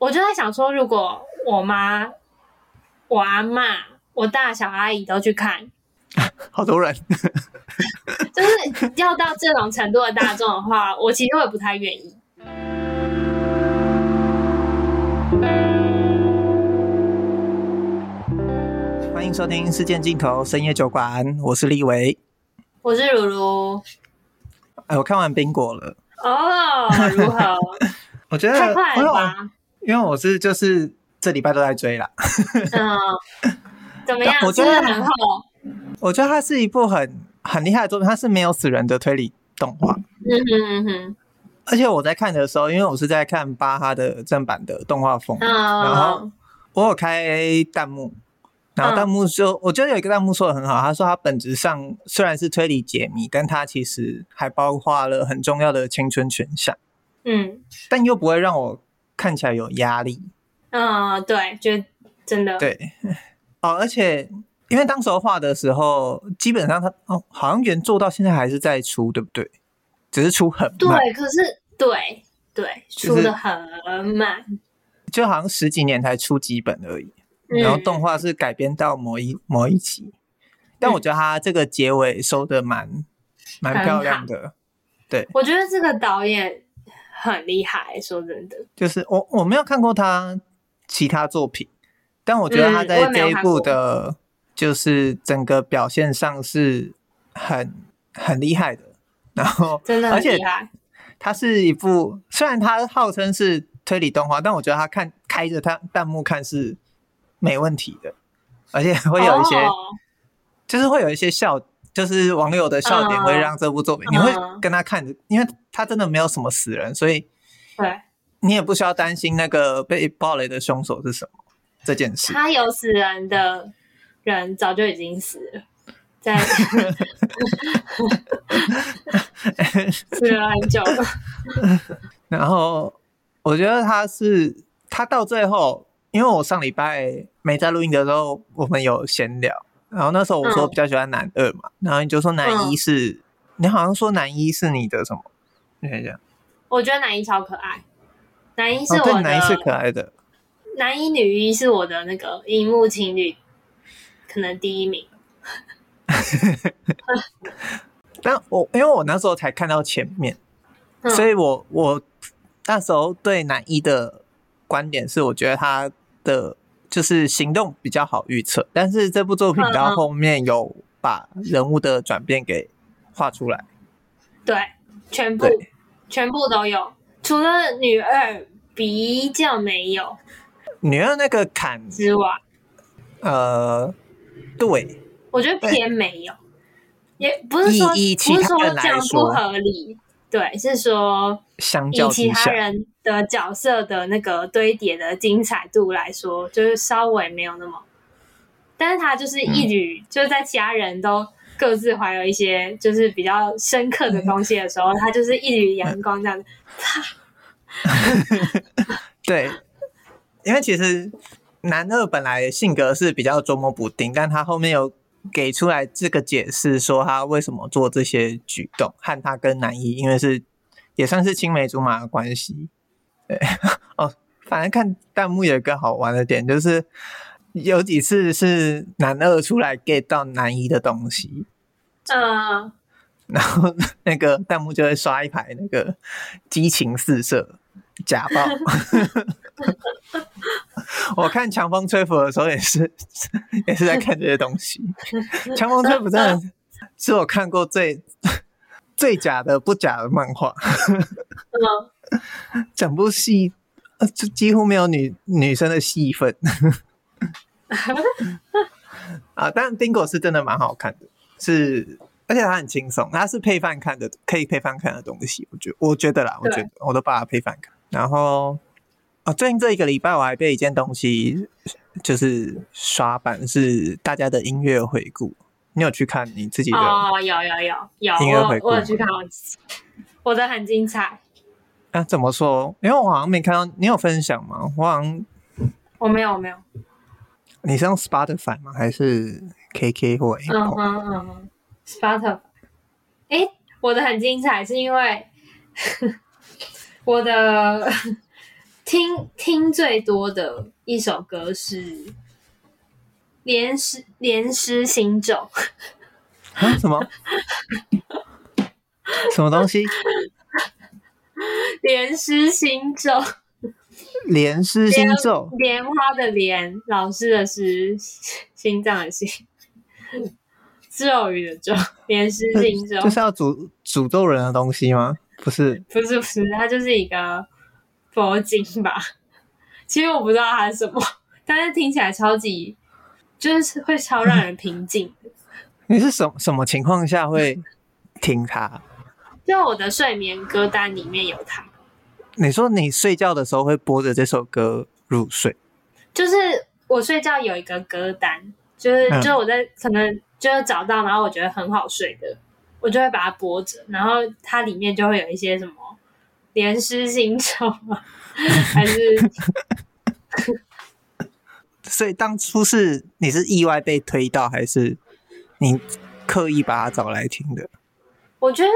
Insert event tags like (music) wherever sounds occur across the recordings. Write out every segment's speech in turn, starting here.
我就在想说，如果我妈、我阿嬷、我大小阿姨都去看，(laughs) 好多人，就是要到这种程度的大众的话，我其实会不太愿意。(laughs) 欢迎收听《事件尽头深夜酒馆》，我是立维，我是如如。哎，我看完冰果了哦，如何？(laughs) 我觉得太快了吧。因为我是就是这礼拜都在追啦，嗯，(laughs) 怎么样？我觉得是很好。我觉得它是一部很很厉害的作品，它是没有死人的推理动画。嗯哼嗯哼。而且我在看的时候，因为我是在看巴哈的正版的动画风，嗯，然后我有开弹幕，然后弹幕就，嗯、我觉得有一个弹幕说的很好，他说他本质上虽然是推理解谜，但他其实还包括了很重要的青春选项。嗯，但又不会让我。看起来有压力，嗯，对，就真的对哦，而且因为当时候画的时候，基本上他哦，好像原作到现在还是在出，对不对？只是出很慢，对，可是对对，出的很慢，就好像十几年才出几本而已。嗯、然后动画是改编到某一某一集，但我觉得他这个结尾收的蛮蛮漂亮的，对，我觉得这个导演。很厉害，说真的，就是我我没有看过他其他作品，但我觉得他在这一部的，就是整个表现上是很很厉害的。然后真的很厉害，而且他是一部虽然他号称是推理动画，但我觉得他看开着他弹幕看是没问题的，而且会有一些，哦、就是会有一些笑。就是网友的笑点会让这部作品，你会跟他看着，因为他真的没有什么死人，所以对，你也不需要担心那个被暴雷的凶手是什么这件事。他有死人的人早就已经死了，在 (laughs) 死了很久了。然后我觉得他是他到最后，因为我上礼拜没在录音的时候，我们有闲聊。然后那时候我说比较喜欢男二嘛，嗯、然后你就说男一是，嗯、你好像说男一是你的什么？你看一下，我觉得男一超可爱，男一是我的，男一是可爱的，男一女一是我的那个荧幕情侣，可能第一名。(laughs) 但我因为我那时候才看到前面，嗯、所以我我那时候对男一的观点是，我觉得他的。就是行动比较好预测，但是这部作品到后面有把人物的转变给画出来。对，全部全部都有，除了女二比较没有。女二那个坎之外，呃，对，我觉得偏没有，也不是说不是说这样不合理。对，是说相较，以其他人的角色的那个堆叠的精彩度来说，就是稍微没有那么，但是他就是一举，嗯、就是在其他人都各自怀有一些就是比较深刻的东西的时候，嗯、他就是一缕阳光这样子。(laughs) 对，因为其实男二本来性格是比较捉摸不定，但他后面有。给出来这个解释，说他为什么做这些举动，和他跟男一，因为是也算是青梅竹马的关系。对 (laughs) 哦，反正看弹幕有一个好玩的点，就是有几次是男二出来 get 到男一的东西，嗯，然后那个弹幕就会刷一排那个激情四射假爆。(laughs) 我看强风吹拂的时候也是，也是在看这些东西。强风吹拂真的是我看过最最假的不假的漫画。(laughs) 整部戏就几乎没有女女生的戏份。(laughs) 啊，但冰果是真的蛮好看的，是而且它很轻松，它是配饭看的，可以配饭看的东西。我觉我觉得啦，我觉得我都把它配饭看，然后。哦，最近这一个礼拜我还被一件东西就是刷版，是大家的音乐回顾。你有去看你自己的？哦，有有有有音乐回顾，我有去看我的很精彩。啊，怎么说？因为我好像没看到，你有分享吗？我好像我没有，我没有。你是用 Spotify 吗？还是 KK 或 Apple？嗯嗯嗯，Spotify。哎，我的很精彩，是因为我的。(laughs) 听听最多的一首歌是《连诗连诗心咒》啊？什么？(laughs) 什么东西？莲师心咒。莲师心咒。莲花的莲，老师的诗，心脏的心，(laughs) 咒语的咒。莲师心咒。就是要诅诅咒人的东西吗？不是，不是，不是，它就是一个佛经吧。(laughs) 其实我不知道它是什么，(laughs) 但是听起来超级，就是会超让人平静。(laughs) 你是什什么情况下会听它？就我的睡眠歌单里面有它。你说你睡觉的时候会播着这首歌入睡？就是我睡觉有一个歌单，就是、嗯、就我在可能就是找到，然后我觉得很好睡的，我就会把它播着，然后它里面就会有一些什么连诗心咒吗？还是，(laughs) 所以当初是你是意外被推到，还是你刻意把它找来听的？我觉得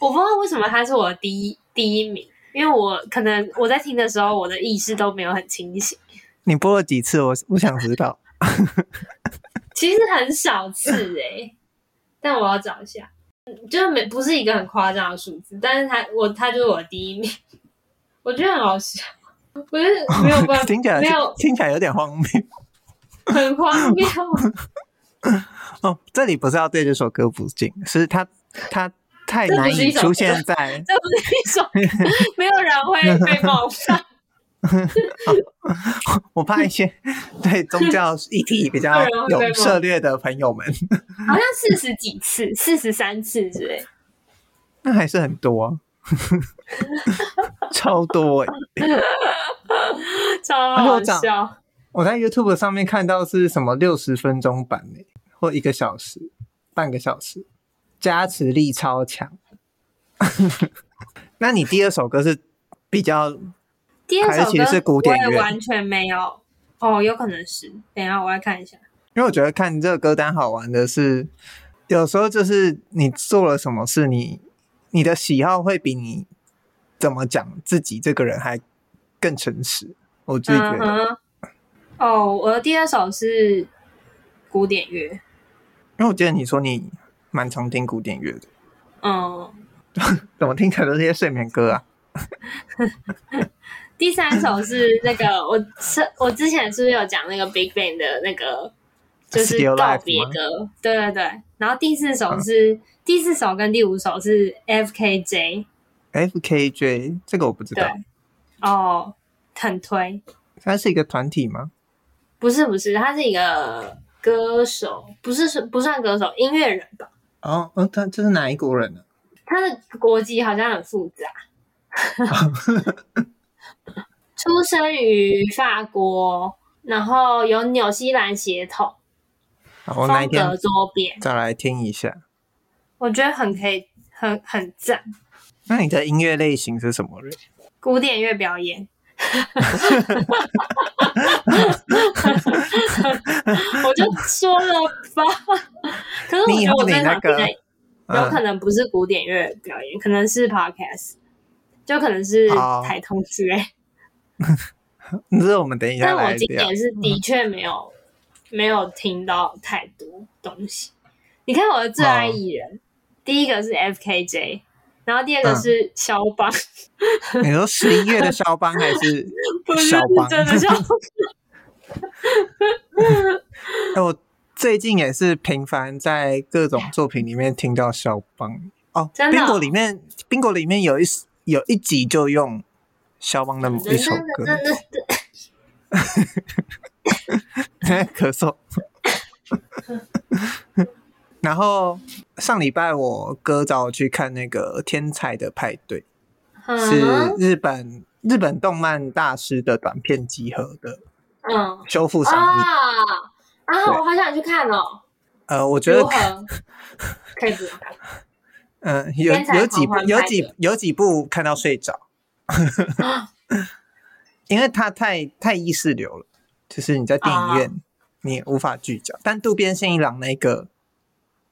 我不知道为什么它是我的第一第一名，因为我可能我在听的时候，我的意识都没有很清醒。你播了几次？我我想知道。(laughs) 其实很少次哎、欸，但我要找一下，就是没不是一个很夸张的数字，但是他我他就是我第一名。我觉得很好笑，我觉得没有办法，(laughs) 听起来没有听起来有点荒谬，很荒谬。哦，这里不是要对这首歌不敬，是他他太难以出现在，这不是一首，(laughs) 没有人会被冒犯。(laughs) 我怕一些 (laughs) 对宗教议题比较有涉猎的朋友们，好像四十几次、四十三次之类，那还是很多啊。(laughs) 超多哎、欸，超好笑！我在 YouTube 上面看到是什么六十分钟版或一个小时、半个小时，加持力超强。那你第二首歌是比较，第二首歌是古典乐，完全没有哦，有可能是。等一下我来看一下，因为我觉得看这个歌单好玩的是，有时候就是你做了什么事，你。你的喜好会比你怎么讲自己这个人还更诚实，我自己觉得。Uh-huh. 哦，我的第二首是古典乐，因为我记得你说你蛮常听古典乐的。嗯、uh. (laughs) 怎么听起来都是些睡眠歌啊？(laughs) 第三首是那个，我是我之前是不是有讲那个 Big Bang 的那个，就是告别歌？对对对。然后第四首是。Uh. 第四首跟第五首是 F K J，F K J 这个我不知道。哦，很推。他是一个团体吗？不是不是，他是一个歌手，不是不算歌手，音乐人吧？哦，哦，他这是哪一国人呢？他的国籍好像很复杂。(laughs) 出生于法国，然后有纽西兰血统。风格多变，再来听一下。我觉得很可以，很很赞。那你的音乐类型是什么？古典乐表演。(laughs) 我就说了吧。可是我觉得我在那个有可能不是古典乐表演，可能是 podcast，就可能是台通之类。那是我们等一下。但我今年是的确没有没有听到太多东西。你看我的最爱艺人。第一个是 FKJ，然后第二个是肖邦。嗯、你说十一月的 (laughs) 肖邦还是肖邦？真的肖邦。(laughs) 哎，我最近也是频繁在各种作品里面听到肖邦哦。真的、哦。Bingo 里面，Bingo 里面有一有一集就用肖邦的某一首歌。(laughs) 咳嗽。(laughs) 然后上礼拜我哥找我去看那个《天才的派对》，是日本日本动漫大师的短片集合的，嗯，修复上映啊啊！我好想去看哦。呃，我觉得可以不用看。嗯，(laughs) 有有几部有几有几部看到睡着，(laughs) 因为它太太意识流了，就是你在电影院你也无法聚焦。但渡边信一郎那个。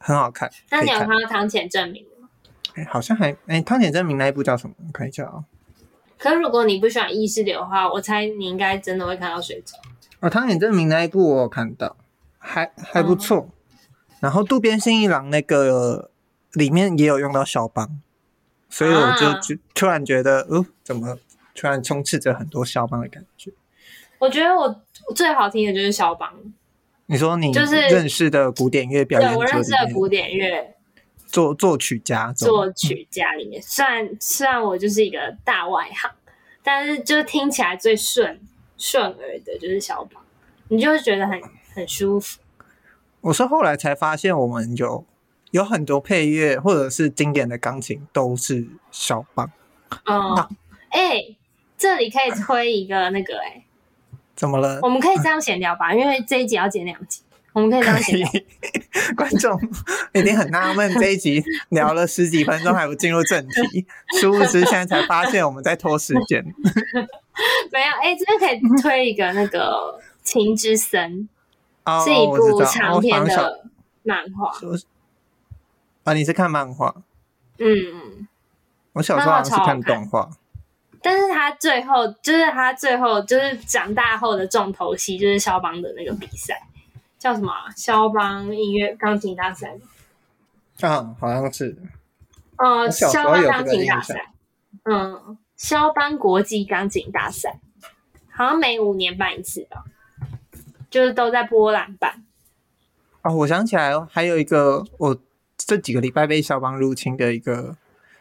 很好看。那你有看到汤浅证明吗？哎，好像还哎，汤浅证明那一部叫什么？我看一下啊、哦。可是如果你不喜欢意识流的话，我猜你应该真的会看到水肿。哦，汤浅证明那一部我有看到，还还不错。嗯、然后渡边信一郎那个里面也有用到肖邦，所以我就就突然觉得，哦、啊呃，怎么突然充斥着很多肖邦的感觉？我觉得我最好听的就是肖邦。你说你就是认识的古典乐表演我认识的古典乐作作曲家，作曲家里面，虽然虽然我就是一个大外行，但是就是听起来最顺顺耳的就是肖邦，你就会觉得很很舒服。我是后来才发现，我们有有很多配乐或者是经典的钢琴都是肖邦。嗯，哎、欸，这里可以推一个那个、欸，哎。怎么了？我们可以这样闲聊吧，因为这一集要剪两集，我们可以这样闲聊。(laughs) 观众一定很纳闷，这一集聊了十几分钟还不进入正题，殊不知现在才发现我们在拖时间。(laughs) 没有，哎、欸，这边可以推一个那个《情之森》，哦，是一部长篇的漫画。啊，你是看漫画？嗯，我小时候好像是看动画。但是他最后就是他最后就是长大后的重头戏，就是肖邦的那个比赛，叫什么？肖邦音乐钢琴大赛。啊，好像是。呃，肖邦钢琴大赛。嗯，肖邦国际钢琴大赛，好像每五年办一次吧，就是都在波兰办。哦，我想起来了，还有一个我这几个礼拜被肖邦入侵的一个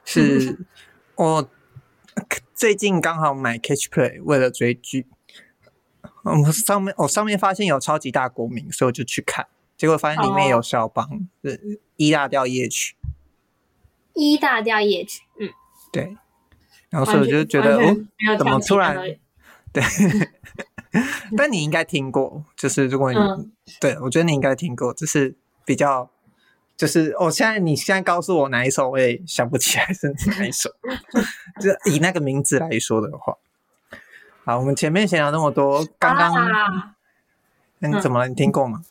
是我。最近刚好买 Catch Play，为了追剧，我，上面我上面发现有超级大国民，所以我就去看，结果发现里面有肖邦是 E 大调夜曲。一大调夜曲，嗯，对，然后所以我就觉得哦，怎么突然？(laughs) 对，但你应该听过，就是如果你、嗯、对我觉得你应该听过，就是比较。就是，我、哦、现在你现在告诉我哪一首，我也想不起来是哪一首。(laughs) 就以那个名字来说的话，好，我们前面闲聊那么多，刚刚，啊、那你怎么了？嗯、你听过吗？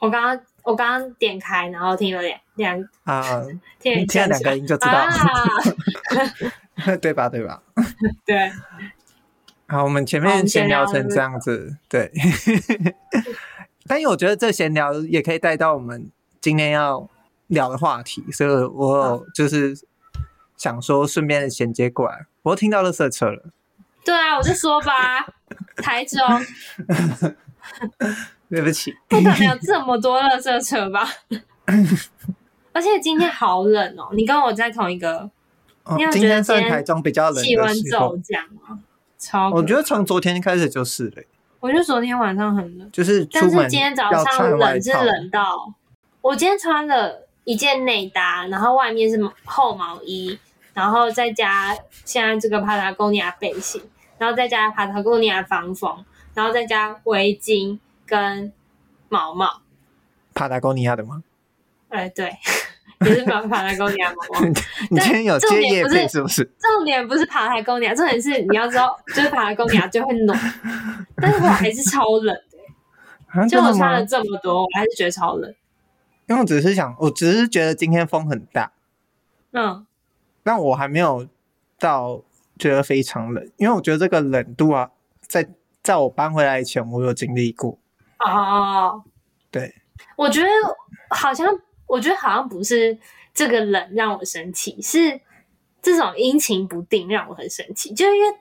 我刚刚我刚刚点开，然后听了两两啊，听听了两个音就知道了，啊、(laughs) 对吧？对吧？(laughs) 对。好，我们前面闲聊成这样子，对。但是我觉得这闲聊也可以带到我们今天要。聊的话题，所以我就是想说顺便衔接过来。我听到垃圾车了，对啊，我就说吧，台中，(laughs) 对不起，不可能有这么多垃圾车吧？(coughs) 而且今天好冷哦，你跟我在同一个，哦、你有觉得今天台中比较冷，气温骤降吗？超，我觉得从昨天开始就是了。我觉得昨天晚上很冷，就是但是今天早上冷是冷到，我今天穿了。一件内搭，然后外面是厚毛衣，然后再加现在这个帕塔哥尼亚背心，然后再加帕塔哥尼亚防风，然后再加围巾跟毛毛。帕塔哥尼亚的吗？哎，对，也是帕帕塔哥尼亚毛毛。你今天有接业配是不是？重点不是帕塔哥尼亚，重点是你要知道，就是帕塔哥尼亚就会暖，但是我还是超冷的，就我穿了这么多，我还是觉得超冷。因为我只是想，我只是觉得今天风很大，嗯，但我还没有到觉得非常冷，因为我觉得这个冷度啊，在在我搬回来以前，我有经历过。哦，对，我觉得好像，我觉得好像不是这个冷让我生气，是这种阴晴不定让我很生气，就因为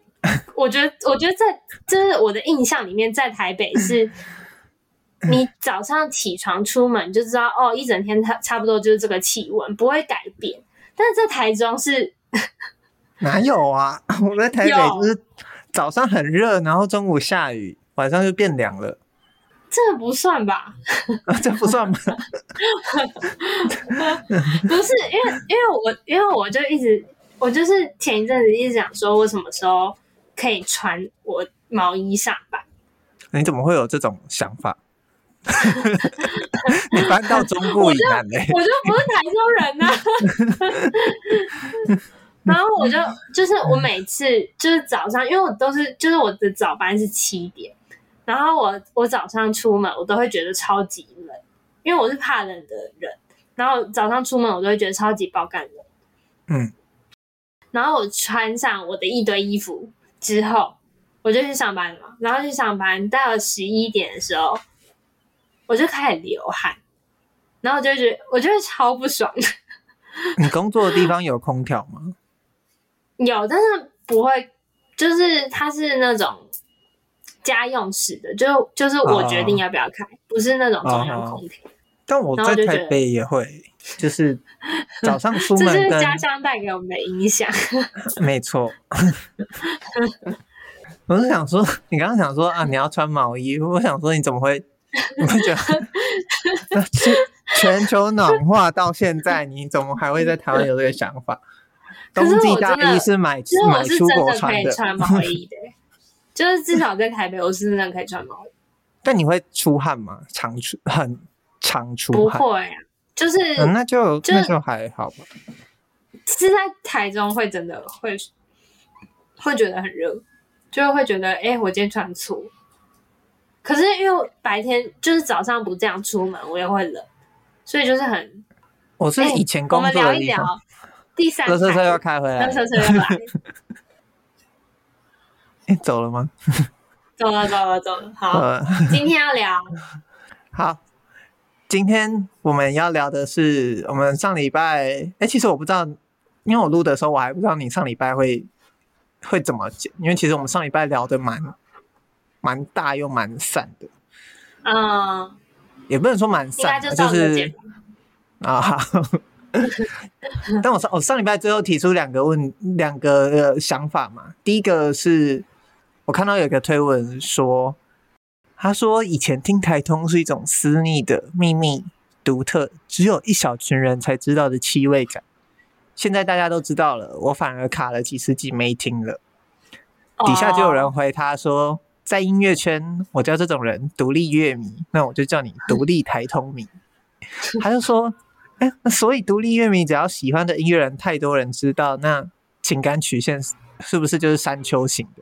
我觉得，我觉得在就是我的印象里面，在台北是。你早上起床出门就知道哦，一整天差差不多就是这个气温，不会改变。但是在台中是 (laughs) 哪有啊？(laughs) 我在台北就是早上很热，然后中午下雨，晚上就变凉了。这不算吧？这不算吧？(laughs) 不是，因为因为我因为我就一直我就是前一阵子一直想说，我什么时候可以穿我毛衣上班？你怎么会有这种想法？(laughs) 你搬到中部以南嘞？我就不是台中人呐、啊。(laughs) 然后我就就是我每次就是早上，因为我都是就是我的早班是七点，然后我我早上出门我都会觉得超级冷，因为我是怕冷的人。然后早上出门我都会觉得超级爆干冷。嗯。然后我穿上我的一堆衣服，之后，我就去上班了。然后去上班到了十一点的时候，我就开始流汗，然后我就觉得我觉得超不爽。你工作的地方有空调吗？(laughs) 有，但是不会，就是它是那种家用式的，就就是我决定要不要开，哦、不是那种中央空调。但我在台北也会，就是早上出 (laughs) 门，这是家乡带给我们的影响。(laughs) 没错，我是想说，你刚刚想说啊，你要穿毛衣，我想说你怎么会？(laughs) 你会觉得 (laughs) 全球暖化到现在，你怎么还会在台湾有这个想法？冬季大衣是买是买出国穿的，可以穿毛衣的，就是至少在台北，我是真的可以穿毛衣。(laughs) 但你会出汗吗？常出很。常出不会啊，就是、嗯、那就，就那就还好吧。是在台中会真的会会觉得很热，就会觉得哎、欸，我今天穿错。可是因为白天就是早上不这样出门，我也会冷，所以就是很。我是以前工作的、欸、我们聊一聊第三，车车要开回来，车车要来。(laughs) 哎、欸，走了吗？走了，走了，走了。好，了今天要聊。(laughs) 好。今天我们要聊的是，我们上礼拜，哎，其实我不知道，因为我录的时候我还不知道你上礼拜会会怎么剪，因为其实我们上礼拜聊的蛮蛮大又蛮散的，嗯，也不能说蛮散，就，就是 (laughs) 啊，但我上我上礼拜最后提出两个问两个想法嘛，第一个是我看到有一个推文说。他说：“以前听台通是一种私密的秘密、独特，只有一小群人才知道的气味感。现在大家都知道了，我反而卡了几十集没听了。”底下就有人回他说：“在音乐圈，我叫这种人独立乐迷，那我就叫你独立台通迷。(laughs) ”他就说：“哎，那所以独立乐迷只要喜欢的音乐人太多人知道，那情感曲线是不是就是山丘型的？”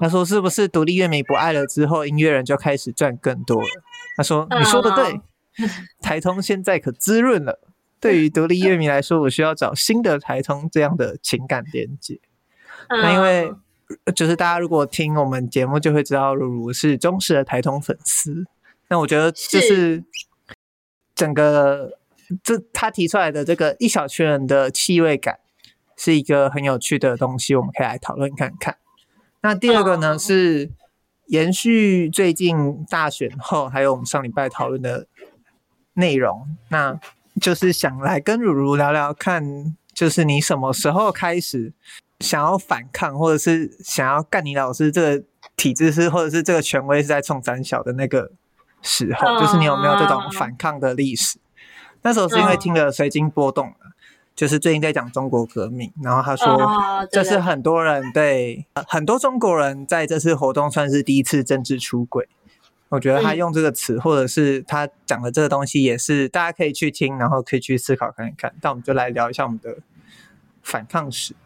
他说：“是不是独立乐迷不爱了之后，音乐人就开始赚更多了？”他说：“你说的对，台通现在可滋润了。对于独立乐迷来说，我需要找新的台通这样的情感连接。那因为就是大家如果听我们节目，就会知道如如是忠实的台通粉丝。那我觉得就是整个这他提出来的这个一小群人的气味感，是一个很有趣的东西，我们可以来讨论看看。”那第二个呢，是延续最近大选后，还有我们上礼拜讨论的内容，那就是想来跟如如聊聊看，就是你什么时候开始想要反抗，或者是想要干你老师这个体制是，或者是这个权威是在冲三小的那个时候，就是你有没有这种反抗的历史？那时候是因为听了随经波动。就是最近在讲中国革命，然后他说，这是很多人对很多中国人在这次活动算是第一次政治出轨。我觉得他用这个词，或者是他讲的这个东西，也是大家可以去听，然后可以去思考看一看。但我们就来聊一下我们的反抗史。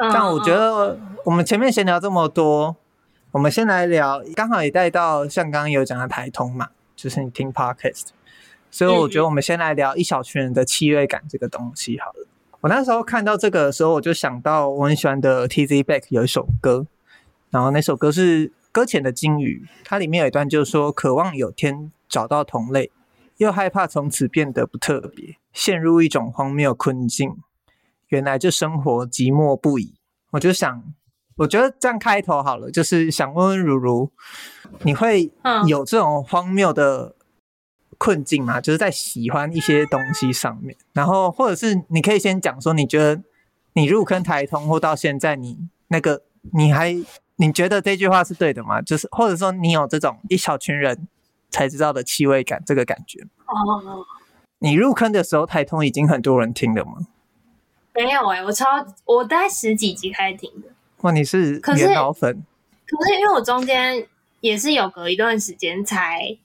但我觉得我们前面闲聊这么多，我们先来聊，刚好也带到像刚刚有讲的台通嘛，就是你听 Podcast。所以我觉得我们先来聊一小群人的气味感这个东西好了。我那时候看到这个的时候，我就想到我很喜欢的 Tizzy Bac 有一首歌，然后那首歌是《搁浅的鲸鱼》，它里面有一段就是说：渴望有天找到同类，又害怕从此变得不特别，陷入一种荒谬困境。原来这生活寂寞不已。我就想，我觉得这样开头好了，就是想问问如如，你会有这种荒谬的？困境吗，就是在喜欢一些东西上面，然后或者是你可以先讲说，你觉得你入坑台通或到现在，你那个你还你觉得这句话是对的吗？就是或者说你有这种一小群人才知道的气味感这个感觉？哦，你入坑的时候台通已经很多人听了吗？没有哎、欸，我超我大概十几集开始听的。哇，你是元老粉？可是因为我中间也是有隔一段时间才。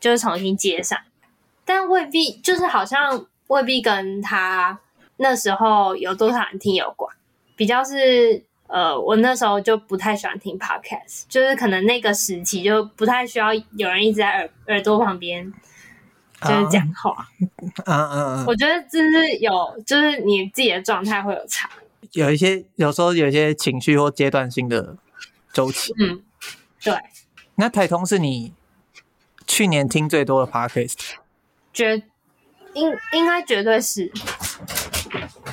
就是重新接上，但未必就是好像未必跟他那时候有多少人听有关，比较是呃，我那时候就不太喜欢听 podcast，就是可能那个时期就不太需要有人一直在耳耳朵旁边就是讲话，嗯嗯嗯，我觉得就是有，就是你自己的状态会有差，有一些有时候有一些情绪或阶段性的周期。嗯，对。那台通是你去年听最多的 podcast？绝应应该绝对是，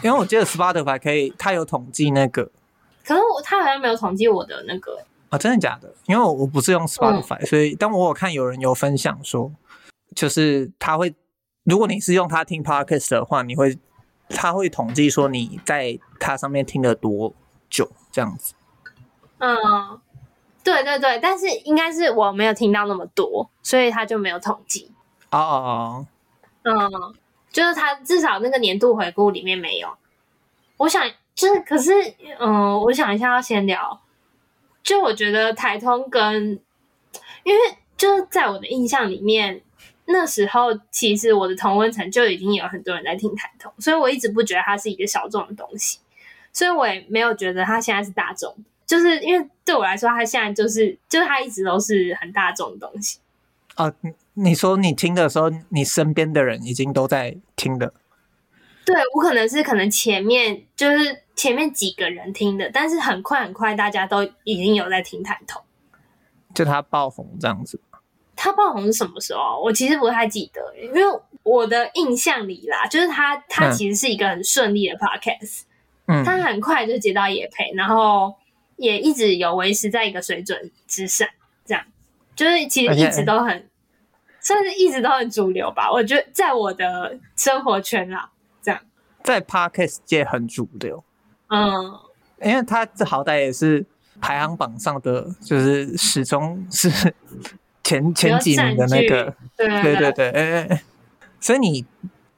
因为我记得 Spotify 可以，它有统计那个。可是我他好像没有统计我的那个。啊，真的假的？因为我我不是用 Spotify，、嗯、所以当我有看有人有分享说，就是他会，如果你是用它听 podcast 的话，你会，他会统计说你在它上面听了多久这样子。嗯，对对对，但是应该是我没有听到那么多，所以他就没有统计。哦哦哦。嗯，就是他至少那个年度回顾里面没有。我想，就是可是，嗯，我想一下，要先聊。就我觉得台通跟，因为就是在我的印象里面，那时候其实我的同温层就已经有很多人在听台通，所以我一直不觉得它是一个小众的东西，所以我也没有觉得它现在是大众，就是因为对我来说，它现在就是就是它一直都是很大众的东西。啊，你你说你听的时候，你身边的人已经都在听的。对，我可能是可能前面就是前面几个人听的，但是很快很快大家都已经有在听台头，就他爆红这样子。他爆红是什么时候？我其实不太记得，因为我的印象里啦，就是他他其实是一个很顺利的 podcast，嗯，他很快就接到野配，然后也一直有维持在一个水准之上，这样就是其实一直都很算是一直都很主流吧。我觉得在我的生活圈啦。在 Podcast 界很主流，嗯，因为他这好歹也是排行榜上的，就是始终是前前几名的那个，对对对对，哎哎，所以你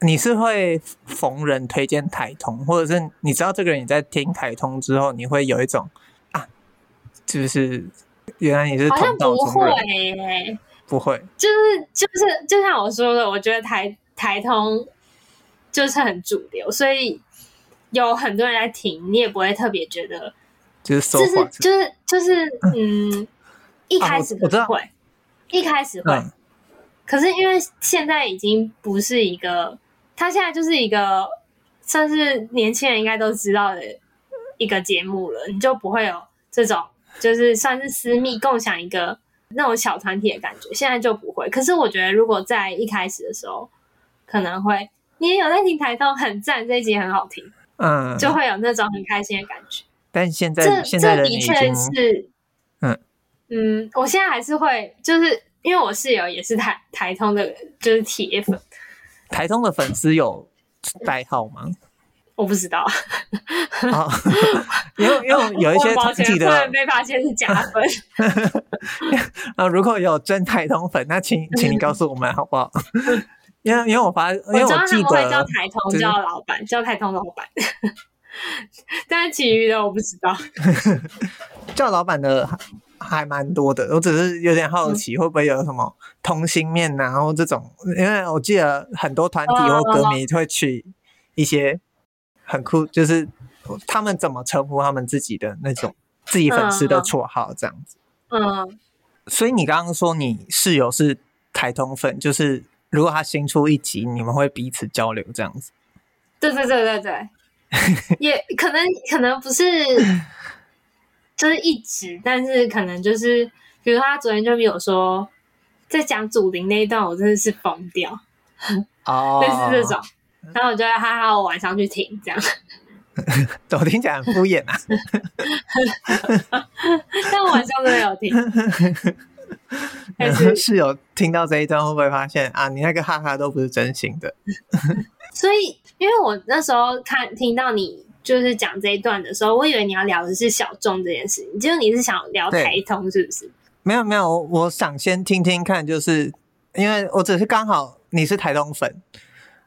你是会逢人推荐台通，或者是你知道这个人你在听台通之后，你会有一种啊，就是原来你是同道中人，好像不会欸，不会，就是就是就像我说的，我觉得台台通。就是很主流，所以有很多人在听，你也不会特别觉得，就是就是就是就是嗯，一开始不会，一开始会，可是因为现在已经不是一个，他现在就是一个算是年轻人应该都知道的一个节目了，你就不会有这种就是算是私密共享一个那种小团体的感觉，现在就不会。可是我觉得如果在一开始的时候，可能会。你也有在听台通，很赞，这一集很好听，嗯，就会有那种很开心的感觉。但现在，这现在这的确是，嗯嗯，我现在还是会，就是因为我室友也是台台通的，就是铁粉。台通的粉丝有代号吗？我不知道，哦、因为因为有一些统计的被发现是假粉。啊，如果有真台通粉，那请请你告诉我们好不好？因为因为我发，因为我记得我会叫台通叫老板，叫台通老板，(laughs) 但是其余的我不知道。(laughs) 叫老板的还还蛮多的，我只是有点好奇，会不会有什么通心面呐、啊，然后这种，因为我记得很多团体或歌迷会取一些很酷，就是他们怎么称呼他们自己的那种自己粉丝的绰号这样子。嗯，所以你刚刚说你室友是台通粉，就是。如果他新出一集，你们会彼此交流这样子？对对对对对，(laughs) 也可能可能不是，就是一直，但是可能就是，比如他昨天就有说，在讲祖灵那一段，我真的是疯掉哦，(laughs) 类似这种，然后我就哈哈，我晚上去听这样，(laughs) 我听起来很敷衍啊，(laughs) 但我晚上真的有听。但是室友听到这一段会不会发现啊，你那个哈哈都不是真心的？所以，因为我那时候看听到你就是讲这一段的时候，我以为你要聊的是小众这件事情，就你是想聊台通是不是？没有没有，我想先听听看，就是因为我只是刚好你是台通粉，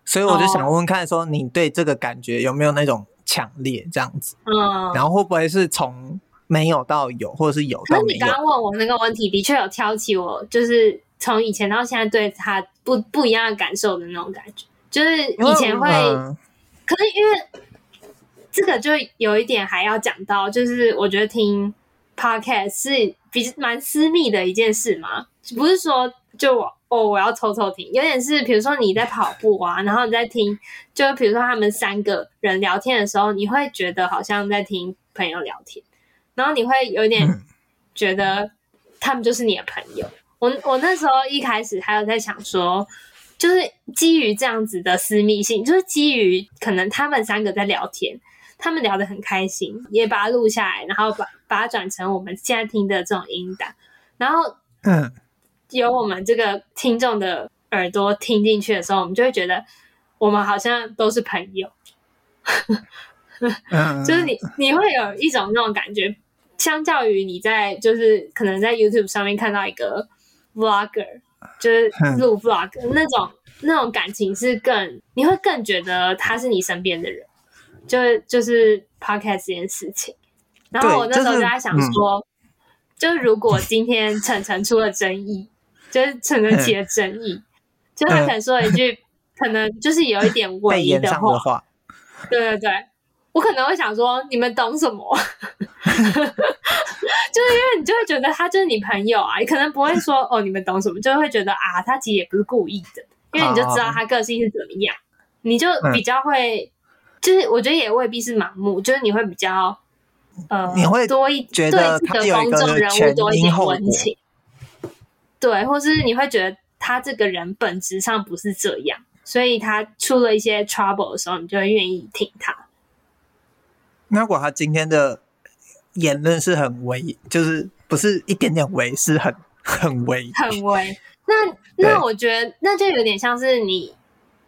所以我就想问问看，说你对这个感觉有没有那种强烈这样子？嗯，然后会不会是从？没有到有，或者是有到没有。那你刚刚问我那个问题，的确有挑起我，就是从以前到现在对他不不一样的感受的那种感觉。就是以前会，嗯、可是因为这个就有一点还要讲到，就是我觉得听 podcast 是比蛮私密的一件事嘛，不是说就我哦，我要偷偷听，有点是比如说你在跑步啊，然后你在听，就比如说他们三个人聊天的时候，你会觉得好像在听朋友聊天，然后你会有点 (laughs) 觉得他们就是你的朋友。我我那时候一开始还有在想说，就是基于这样子的私密性，就是基于可能他们三个在聊天。他们聊得很开心，也把它录下来，然后把把它转成我们现在听的这种音档，然后嗯，有我们这个听众的耳朵听进去的时候，我们就会觉得我们好像都是朋友，(laughs) 就是你你会有一种那种感觉，相较于你在就是可能在 YouTube 上面看到一个 Vlogger，就是录 Vlog 那种那种感情是更你会更觉得他是你身边的人。就就是 podcast 这件事情，然后我那时候就在想说，(laughs) 就是、嗯、就如果今天晨晨出了争议，就是晨晨起了争议，嗯、就他可能说了一句、嗯、可能就是有一点违的话，的话。对对对，我可能会想说，你们懂什么？(laughs) 就是因为你就会觉得他就是你朋友啊，你可能不会说哦，你们懂什么，就会觉得啊，他其实也不是故意的，因为你就知道他个性是怎么样，你就比较会。就是我觉得也未必是盲目，就是你会比较呃，你会多一觉得对这个公众人物多一点温情，对，或是你会觉得他这个人本质上不是这样，所以他出了一些 trouble 的时候，你就会愿意听他。那如果他今天的言论是很微，就是不是一点点微，是很很微很微，那那我觉得那就有点像是你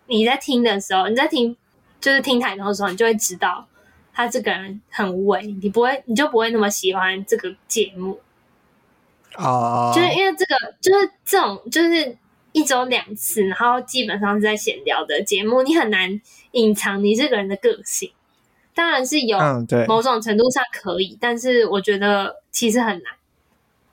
你在听的时候，你在听。就是听台通的时候，你就会知道他这个人很伪，你不会，你就不会那么喜欢这个节目。哦，uh, 就是因为这个，就是这种，就是一周两次，然后基本上是在闲聊的节目，你很难隐藏你这个人的个性。当然是有，嗯，对某种程度上可以，嗯、但是我觉得其实很难。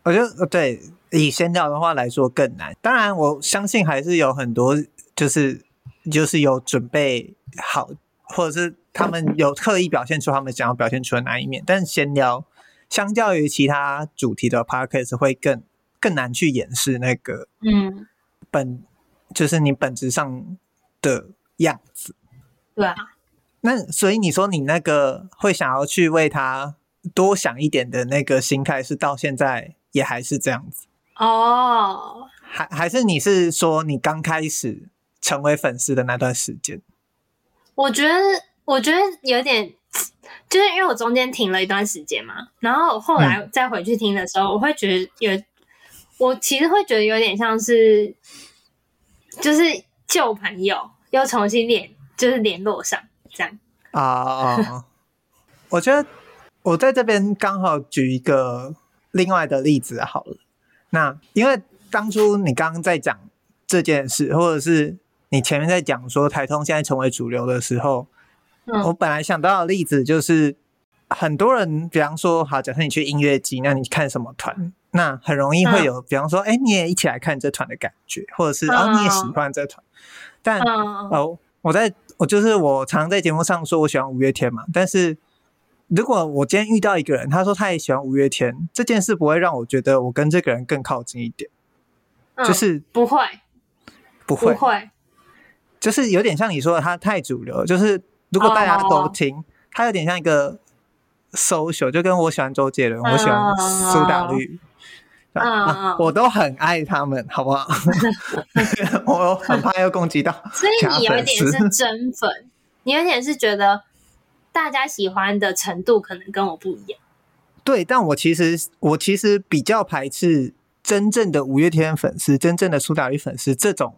我觉得对，以闲聊的话来说更难。当然，我相信还是有很多，就是就是有准备好。或者是他们有刻意表现出他们想要表现出的那一面，但闲聊相较于其他主题的 podcast 会更更难去掩饰那个嗯本就是你本质上的样子，对啊。那所以你说你那个会想要去为他多想一点的那个心态，是到现在也还是这样子哦？还还是你是说你刚开始成为粉丝的那段时间？我觉得，我觉得有点，就是因为我中间停了一段时间嘛，然后后来再回去听的时候，嗯、我会觉得有，我其实会觉得有点像是，就是旧朋友又重新联，就是联络上这样啊啊！(laughs) 我觉得我在这边刚好举一个另外的例子好了，那因为当初你刚刚在讲这件事，或者是。你前面在讲说台通现在成为主流的时候，嗯、我本来想到的例子就是很多人，比方说，好，假设你去音乐季，那你看什么团，那很容易会有，嗯、比方说，哎、欸，你也一起来看这团的感觉，或者是，哦、嗯，你也喜欢这团，但，嗯、哦，我在我就是我常常在节目上说我喜欢五月天嘛，但是如果我今天遇到一个人，他说他也喜欢五月天，这件事不会让我觉得我跟这个人更靠近一点，嗯、就是不会，不会，不会。就是有点像你说的，他太主流。就是如果大家都听，他有点像一个 social，就跟我喜欢周杰伦，我喜欢苏打绿，啊我都很爱他们，好不好？(laughs) 我很怕又攻击到。(laughs) 所以你有一点是 (laughs) 真粉，你有点是觉得大家喜欢的程度可能跟我不一样。对，但我其实我其实比较排斥真正的五月天粉丝，真正的苏打绿粉丝这种。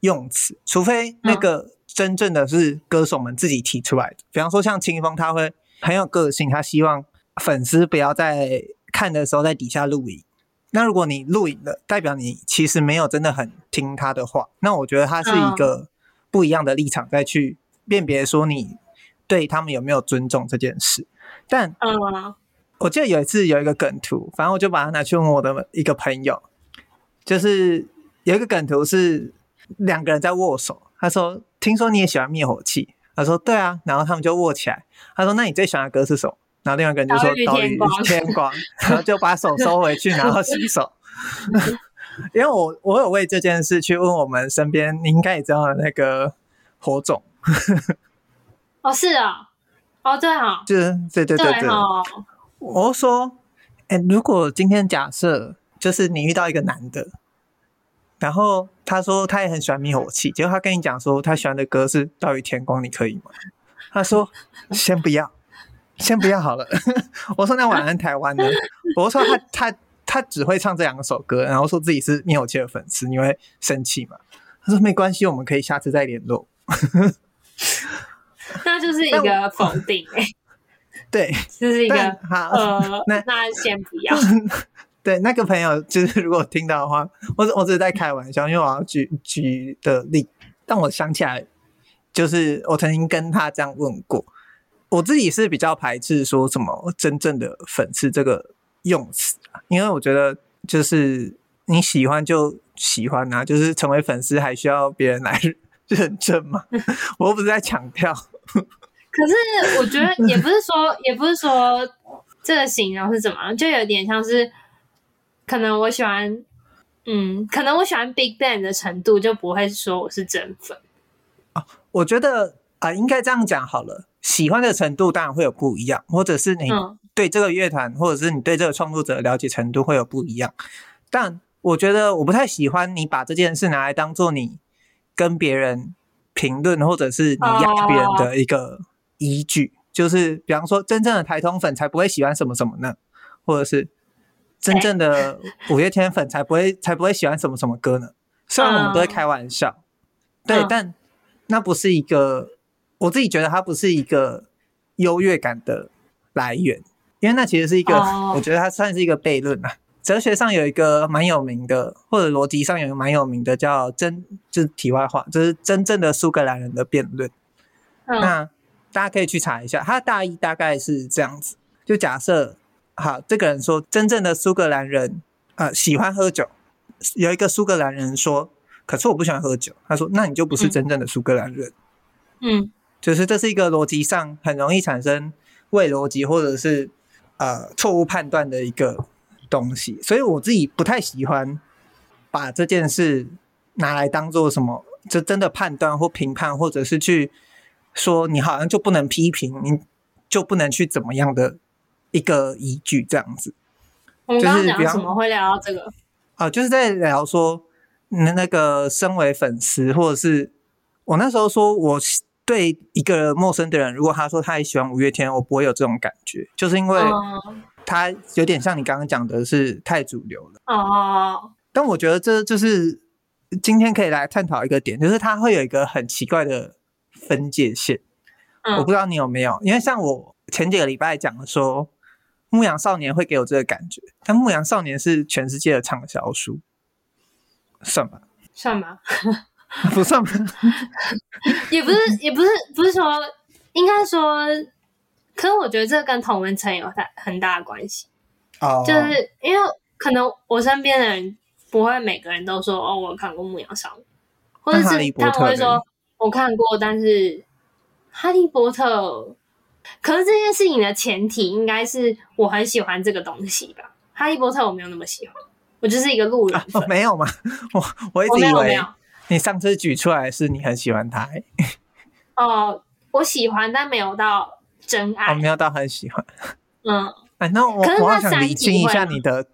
用词，除非那个真正的是歌手们自己提出来的，嗯、比方说像清风，他会很有个性，他希望粉丝不要在看的时候在底下录影。那如果你录影了，代表你其实没有真的很听他的话，那我觉得他是一个不一样的立场再去辨别说你对他们有没有尊重这件事。但我记得有一次有一个梗图，反正我就把它拿去问我的一个朋友，就是有一个梗图是。两个人在握手，他说：“听说你也喜欢灭火器。”他说：“对啊。”然后他们就握起来。他说：“那你最喜欢的歌是什么？”然后另外一个人就说：“岛屿天光。” (laughs) 然后就把手收回去，然后洗手。因为我我有为这件事去问我们身边，你应该也知道的那个火种。(laughs) 哦，是啊，哦，对啊，就是对对对对，对哦、我说，哎、欸，如果今天假设就是你遇到一个男的，然后他说他也很喜欢灭火器，结果他跟你讲说他喜欢的歌是《岛屿天光》，你可以吗？他说 (laughs) 先不要，先不要好了。(laughs) 我说那晚安台湾呢？我说他他他只会唱这两首歌，然后说自己是灭火器的粉丝，你会生气吗？他说没关系，我们可以下次再联络。(laughs) 那就是一个否定对，就是一个好呃，那那先不要。对，那个朋友就是如果听到的话，我我只是在开玩笑，因为我要举举的例，但我想起来，就是我曾经跟他这样问过，我自己是比较排斥说什么真正的粉丝这个用词，因为我觉得就是你喜欢就喜欢啊，就是成为粉丝还需要别人来 (laughs) 认证吗？我又不是在强调。(laughs) 可是我觉得也不是说，也不是说这个形容是怎么，就有点像是，可能我喜欢，嗯，可能我喜欢 Big Bang 的程度就不会说我是真粉。啊，我觉得啊，应该这样讲好了，喜欢的程度当然会有不一样，或者是你对这个乐团，或者是你对这个创作者的了解程度会有不一样。但我觉得我不太喜欢你把这件事拿来当做你跟别人。评论或者是你压别人的一个依据，oh. 就是比方说，真正的台通粉才不会喜欢什么什么呢？或者是真正的五月天粉才不会才不会喜欢什么什么歌呢？虽然我们都会开玩笑，oh. 对，但那不是一个，我自己觉得它不是一个优越感的来源，因为那其实是一个，oh. 我觉得它算是一个悖论啊。哲学上有一个蛮有名的，或者逻辑上有一个蛮有名的，叫真，就是题外话，就是真正的苏格兰人的辩论。嗯。那大家可以去查一下，他的大意大概是这样子：就假设，好，这个人说，真正的苏格兰人，呃，喜欢喝酒。有一个苏格兰人说，可是我不喜欢喝酒。他说，那你就不是真正的苏格兰人。嗯。就是这是一个逻辑上很容易产生伪逻辑或者是呃错误判断的一个。东西，所以我自己不太喜欢把这件事拿来当做什么，就真的判断或评判，或者是去说你好像就不能批评，你就不能去怎么样的一个依据这样子。我们刚刚讲什么会聊到这个？啊，就是在聊说那那个身为粉丝，或者是我那时候说我对一个陌生的人，如果他说他也喜欢五月天，我不会有这种感觉，就是因为。嗯他有点像你刚刚讲的，是太主流了哦。但我觉得这就是今天可以来探讨一个点，就是他会有一个很奇怪的分界线。我不知道你有没有，因为像我前几个礼拜讲的说《牧羊少年》会给我这个感觉，但《牧羊少年》是全世界的畅销书，算吧？(laughs) 算吧？不算吧？也不是，也不是，不是说，应该说。可是我觉得这跟同文层有大很大的关系，oh. 就是因为可能我身边的人不会每个人都说哦，我看过《牧羊少年》，或者是他们会说我看过，但是《哈利波特》，可是这件事情的前提应该是我很喜欢这个东西吧，《哈利波特》我没有那么喜欢，我就是一个路人、啊哦。没有吗？(laughs) 我我一直以为你上次举出来是你很喜欢他、欸。(laughs) 哦，我喜欢，但没有到。真爱，我没有到很喜欢。嗯，哎，那我我好想厘清一下你的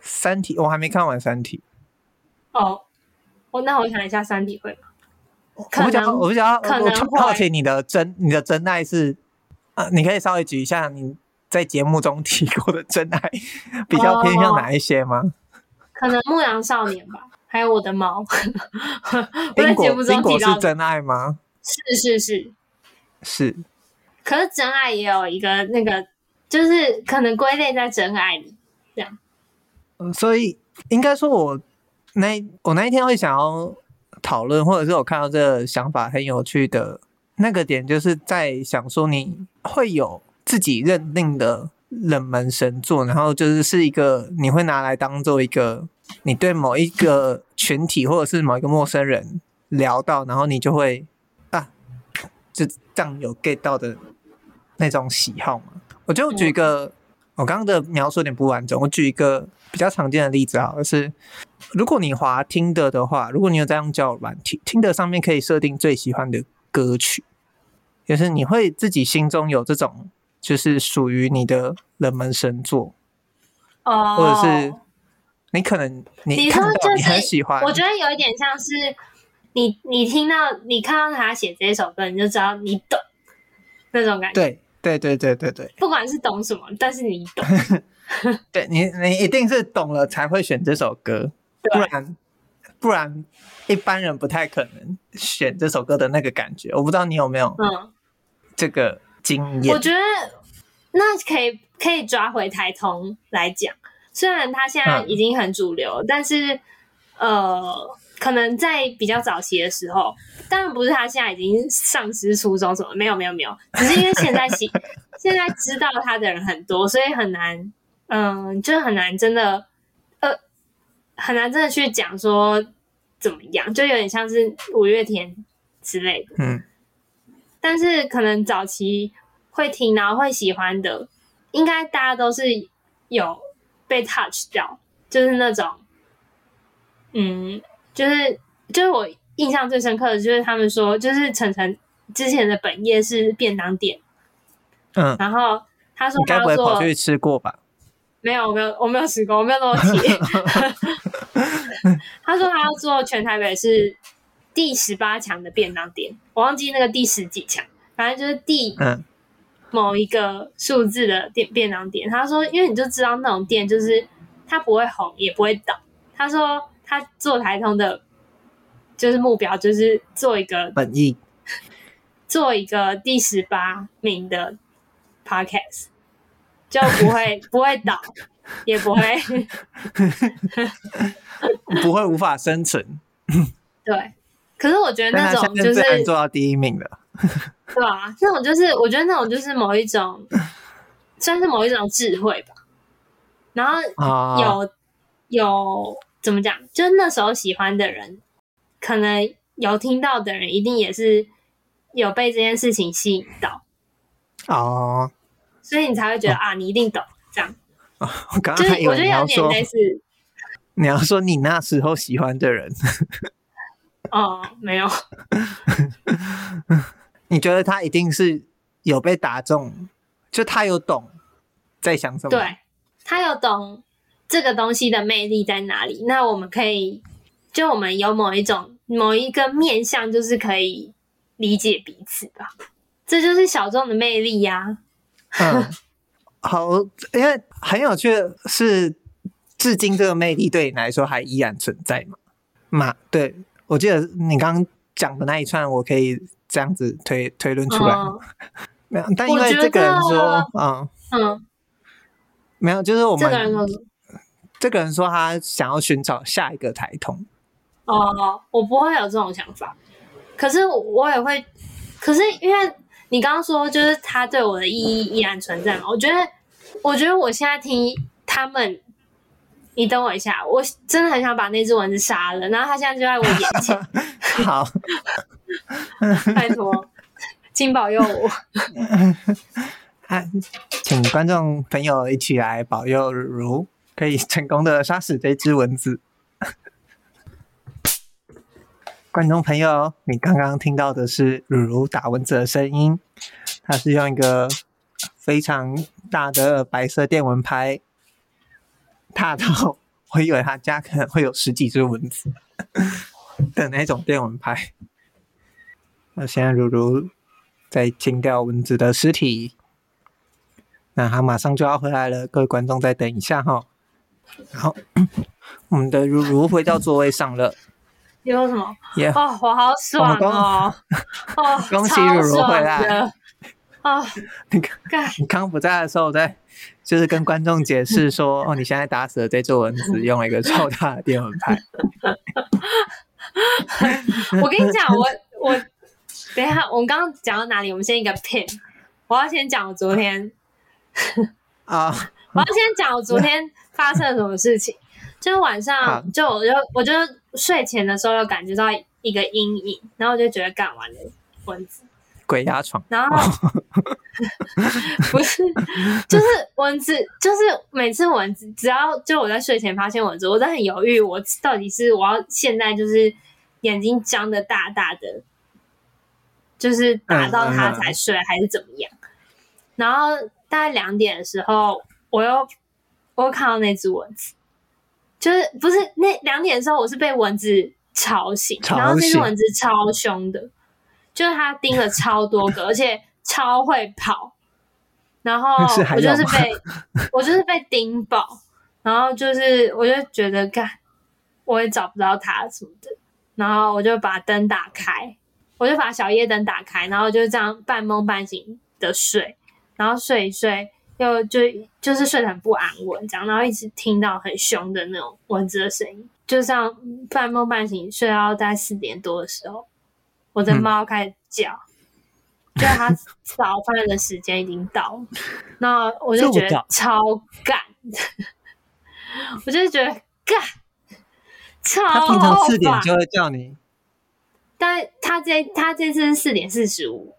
三体，我还没看完三体。哦，我那我想一下三体会吗？我不想，我不想要，我好奇你的真，你的真爱是啊？你可以稍微举一下你在节目中提过的真爱，比较偏向哪一些吗？哦、可能牧羊少年吧，还有我的猫。(laughs) 冰果，冰果是真爱吗？是是是是。可是真爱也有一个那个，就是可能归类在真爱里这样。嗯，所以应该说我那我那一天会想要讨论，或者是我看到这个想法很有趣的那个点，就是在想说你会有自己认定的冷门神作，然后就是是一个你会拿来当做一个你对某一个群体或者是某一个陌生人聊到，然后你就会啊，就这样有 get 到的。那种喜好嘛，我就举一个我刚刚的描述有点不完整，我举一个比较常见的例子啊，就是如果你滑听的的话，如果你有在用交友软体，听的上面可以设定最喜欢的歌曲，就是你会自己心中有这种，就是属于你的冷门神作，哦，或者是你可能你看到你很喜欢，我觉得有一点像是你你听到你看到他写这首歌，你就知道你懂那种感觉，对。对对对对对，不管是懂什么，但是你懂，(laughs) 对你你一定是懂了才会选这首歌，不然不然一般人不太可能选这首歌的那个感觉。我不知道你有没有嗯这个经验？我觉得那可以可以抓回台通来讲，虽然他现在已经很主流，嗯、但是呃。可能在比较早期的时候，当然不是他现在已经丧失初衷什么，没有没有没有，只是因为现在喜 (laughs) 现在知道他的人很多，所以很难，嗯，就很难真的，呃，很难真的去讲说怎么样，就有点像是五月天之类的，嗯，但是可能早期会听然后会喜欢的，应该大家都是有被 touch 掉，就是那种，嗯。就是就是我印象最深刻的就是他们说，就是晨晨之前的本业是便当店，嗯，然后他说他要做，你该不会跑去吃过吧？没有，没有，我没有吃过，我没有那么铁。(laughs) (laughs) 他说他要做全台北是第十八强的便当店，我忘记那个第十几强，反正就是第某一个数字的店便当店。他说，因为你就知道那种店就是他不会红也不会倒。他说。他做台通的，就是目标就是做一个本意，(laughs) 做一个第十八名的 podcast，就不会不会倒，也不会 (laughs) 不会无法生存。对，可是我觉得那种就是做到第一名的，对啊，那种就是我觉得那种就是某一种，算是某一种智慧吧。然后有、啊、有。怎么讲？就那时候喜欢的人，可能有听到的人，一定也是有被这件事情吸引到哦，所以你才会觉得、哦、啊，你一定懂这样。哦、(laughs) 我刚刚还以为你要说，(laughs) 你要说你那时候喜欢的人，(laughs) 哦，没有。你觉得他一定是有被打中，就他有懂在想什么？对，他有懂。这个东西的魅力在哪里？那我们可以，就我们有某一种某一个面向，就是可以理解彼此吧。这就是小众的魅力呀、啊。嗯，好，因为很有趣的是，至今这个魅力对你来说还依然存在吗？嘛，对，我记得你刚刚讲的那一串，我可以这样子推推论出来。(laughs) 没有、嗯，但因为这个人说，嗯嗯，没有，就是我们。这个人说这个人说他想要寻找下一个台通。哦，我不会有这种想法，可是我也会，可是因为你刚刚说，就是他对我的意义依然存在嘛。我觉得，我觉得我现在听他们，你等我一下，我真的很想把那只蚊子杀了，然后它现在就在我眼前。(laughs) 好，拜托，请保佑我。(laughs) 请观众朋友一起来保佑如如。可以成功的杀死这只蚊子。(laughs) 观众朋友，你刚刚听到的是如如打蚊子的声音，它是用一个非常大的白色电蚊拍，大到我以为他家可能会有十几只蚊子的那种电蚊拍。那现在如如在清掉蚊子的尸体，那他马上就要回来了，各位观众再等一下哈。好，我们的如如回到座位上了。有什么？Yeah. 哦，我好爽哦！(laughs) 哦，恭喜如如回来。哦，(laughs) 你看，你刚不在的时候，我在就是跟观众解释 (laughs) 说，哦，你现在打死了这只蚊子，用了一个超大的电蚊拍。(laughs) 我跟你讲，我我等一下，我们刚刚讲到哪里？我们先一个 pin。我要先讲我昨天啊，uh, 我要先讲我昨天。发生了什么事情？就是晚上，就我就我就睡前的时候，又感觉到一个阴影，然后我就觉得干完了蚊子，鬼压床。然后 (laughs) 不是，就是蚊子，就是每次蚊子，只要就我在睡前发现蚊子，我都很犹豫，我到底是我要现在就是眼睛张的大大的，就是打到它才睡，还是怎么样？然后大概两点的时候，我又我又看到那只蚊子，就是不是那两点的时候，我是被蚊子吵醒，吵醒然后那只蚊子超凶的，就是他盯了超多个，而且超会跑，然后 (laughs) 我就是被我就是被盯爆，然后就是我就觉得干，我也找不到他什么的，然后我就把灯打开，我就把小夜灯打开，然后就这样半梦半醒的睡。然后睡一睡，又就就是睡得很不安稳，这样，然后一直听到很凶的那种蚊子的声音，就这样半梦半醒，睡到大概四点多的时候，我的猫开始叫，嗯、就它早饭的时间已经到了，那我就觉得超干，我就觉得干，超好。它平常四点就会叫你，但它这它这次是四点四十五。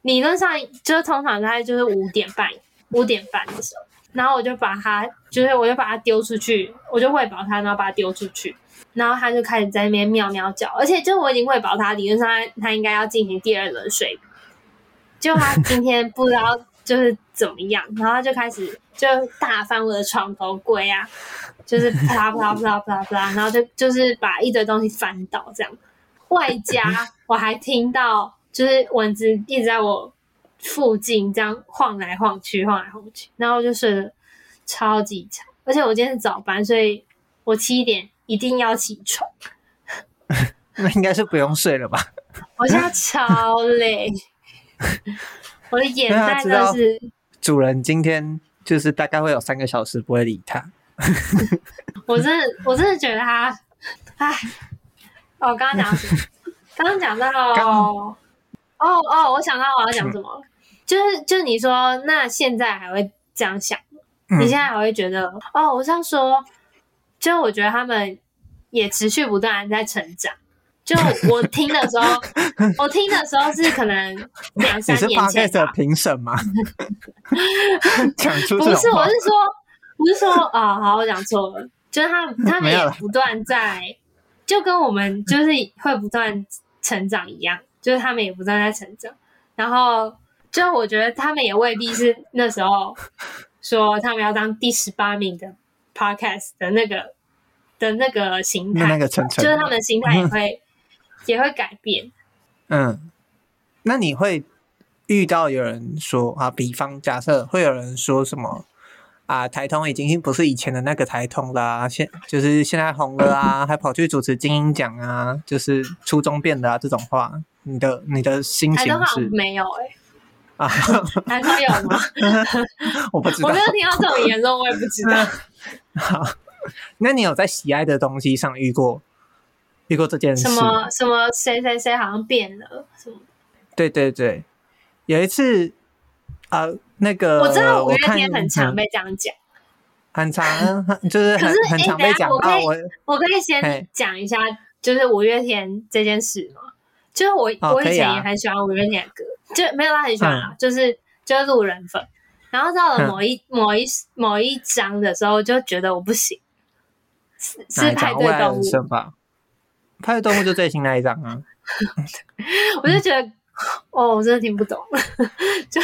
理论上就是通常大概就是五点半，五点半的时候，然后我就把它，就是我就把它丢出去，我就喂饱它，然后把它丢出去，然后他就开始在那边喵喵叫，而且就我已经喂饱他，理论上他他应该要进行第二轮睡，就他今天不知道就是怎么样，然后他就开始就大翻我的床头柜啊，就是啪啪啪啪啪，然后就就是把一堆东西翻倒这样，外加我还听到。就是蚊子一直在我附近这样晃来晃去，晃来晃去，然后就睡得超级长。而且我今天是早班，所以我七点一定要起床。(laughs) 那应该是不用睡了吧？(laughs) 我现在超累，(laughs) 我的眼袋都是。主人今天就是大概会有三个小时不会理他。我真的，我真的觉得他，哎，哦，我刚刚讲？刚刚讲到。刚哦哦，我想到我要讲什么，嗯、就是就是你说，那现在还会这样想？嗯、你现在还会觉得哦？我是要说，就我觉得他们也持续不断在成长。就我听的时候，(laughs) 我听的时候是可能两三年前的评审吗？(laughs) 讲出不是，我是说，不是说啊、哦，好，我讲错了，就是他 (laughs) 他们也不断在，就跟我们就是会不断成长一样。就是他们也不断在成长，然后就我觉得他们也未必是那时候说他们要当第十八名的 podcast 的那个的那个心态，那个就是他们的心态也会、嗯、也会改变。嗯，那你会遇到有人说啊，比方假设会有人说什么？啊，台通已经不是以前的那个台通啦，现就是现在红了啊，还跑去主持金鹰奖啊，就是初中变的啊，这种话，你的你的心情是？没有哎、欸，啊，台通有吗？(laughs) 我不知道，我没有听到这种言论，我也不知道。(laughs) 好，(laughs) 那你有在喜爱的东西上遇过遇过这件事？什么什么谁谁谁好像变了什么？对对对，有一次。啊，那个我知道五月天很常被这样讲，很常就是很很常被讲到。我我可以先讲一下，就是五月天这件事嘛。就是我我以前也很喜欢五月天的歌，就没有他很喜欢啊，就是就是路人粉。然后到了某一某一某一章的时候，就觉得我不行，是是派对动物吧？(laughs) 派对动物就最新那一张啊，(laughs) 我就觉得。哦，我真的听不懂。就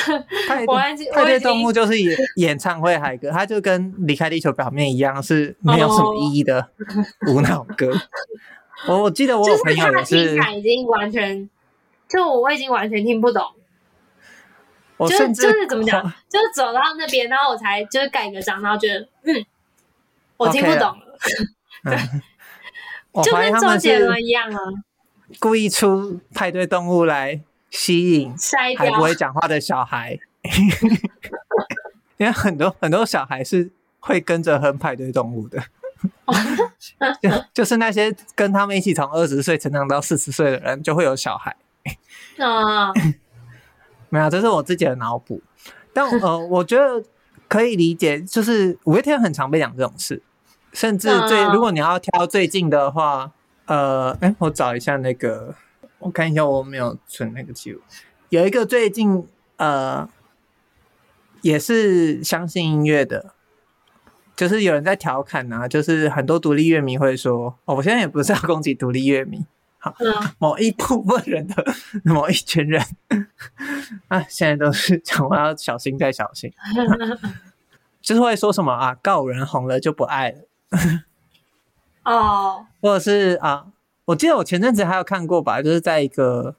我还记，派对动物就是演演唱会嗨歌，它就跟离开地球表面一样，是没有什么意义的无脑歌。(laughs) 我我记得我有朋友也是，听感已经完全，就我已经完全听不懂。我就就是怎么讲，就是走到那边，然后我才就是盖个章，然后觉得嗯，我听不懂了。(laughs) 对，就跟周杰伦一样啊，故意出派对动物来。吸引还不会讲话的小孩，(laughs) 因为很多很多小孩是会跟着哼派对动物的，(laughs) 就就是那些跟他们一起从二十岁成长到四十岁的人，就会有小孩。啊，没有，这是我自己的脑补。但呃，我觉得可以理解，就是五月天很常被讲这种事，甚至最如果你要挑最近的话，呃，哎，我找一下那个。我看一下，我没有存那个记录。有一个最近呃也是相信音乐的，就是有人在调侃啊，就是很多独立乐迷会说，哦，我现在也不是要攻击独立乐迷，好，某一部分人的 (laughs) 某一群人 (laughs) 啊，现在都是讲话要小心再小心，(laughs) 就是会说什么啊，告人红了就不爱了，(laughs) 哦，或者是啊，我记得我前阵子还有看过吧，就是在一个。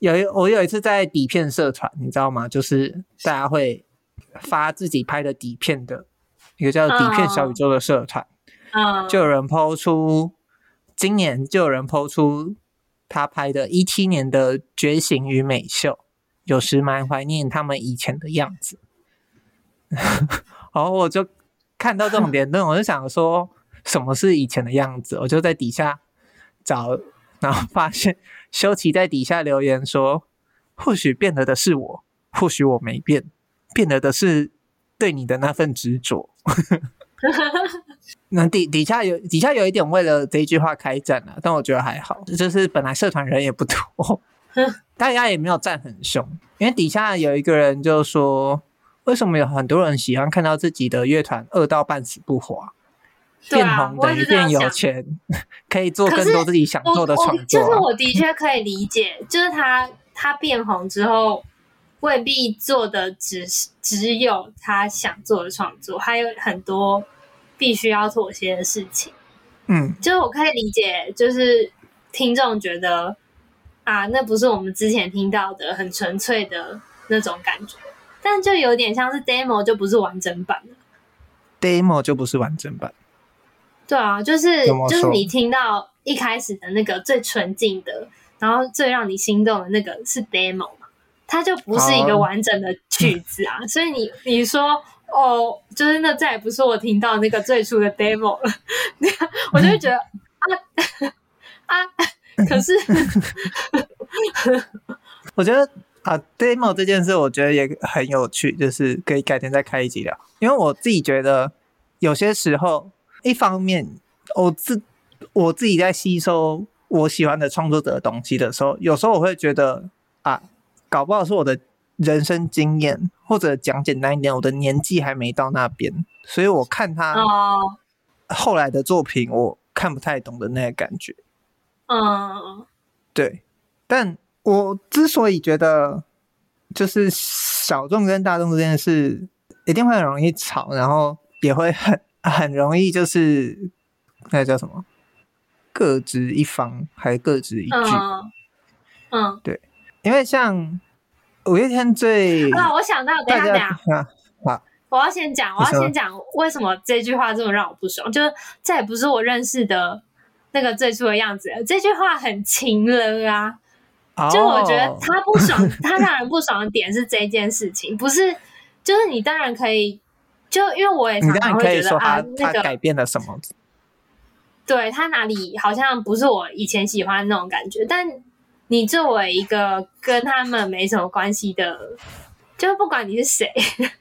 有一我有一次在底片社团，你知道吗？就是大家会发自己拍的底片的一个叫底片小宇宙的社团，嗯，就有人 po 出今年就有人 po 出他拍的一七年的觉醒与美秀，有时蛮怀念他们以前的样子。(laughs) 然后我就看到这种言论，(laughs) 我就想说什么是以前的样子？我就在底下找。然后发现修奇在底下留言说：“或许变了的是我，或许我没变，变了的是对你的那份执着。(laughs) ”那底底下有底下有一点为了这一句话开战了，但我觉得还好，就是本来社团人也不多，(laughs) 大家也没有站很凶，因为底下有一个人就说：“为什么有很多人喜欢看到自己的乐团饿到半死不活？”变红等于变有钱，(laughs) 可以做更多自己想做的创作。就是我的确可以理解，(laughs) 就是他他变红之后，未必做的只只有他想做的创作，还有很多必须要妥协的事情。嗯，就是我可以理解，就是听众觉得啊，那不是我们之前听到的很纯粹的那种感觉，但就有点像是 demo，就不是完整版了。demo 就不是完整版。对啊，就是就是你听到一开始的那个最纯净的，然后最让你心动的那个是 demo 嘛，它就不是一个完整的曲子啊，所以你你说哦，就是那再也不是我听到那个最初的 demo 了，我就会觉得啊啊，(laughs) (laughs) 可是 (laughs) 我觉得啊 demo 这件事，我觉得也很有趣，就是可以改天再开一集聊，因为我自己觉得有些时候。一方面，我自我自己在吸收我喜欢的创作者的东西的时候，有时候我会觉得啊，搞不好是我的人生经验，或者讲简单一点，我的年纪还没到那边，所以我看他后来的作品，我看不太懂的那个感觉。嗯，对。但我之所以觉得，就是小众跟大众这件事一定会很容易吵，然后也会很。很容易就是那个叫什么，各执一方，还各执一句。嗯，嗯对，因为像五月天最啊，我想到，等一下，下，好，我要先讲，我要先讲为什么这句话这么让我不爽，就是这也不是我认识的那个最初的样子。这句话很情了啊，哦、就我觉得他不爽，(laughs) 他让人不爽的点是这件事情，不是，就是你当然可以。就因为我也常常会觉得他啊，那个改变了什么？对他哪里好像不是我以前喜欢的那种感觉。但你作为一个跟他们没什么关系的，就不管你是谁，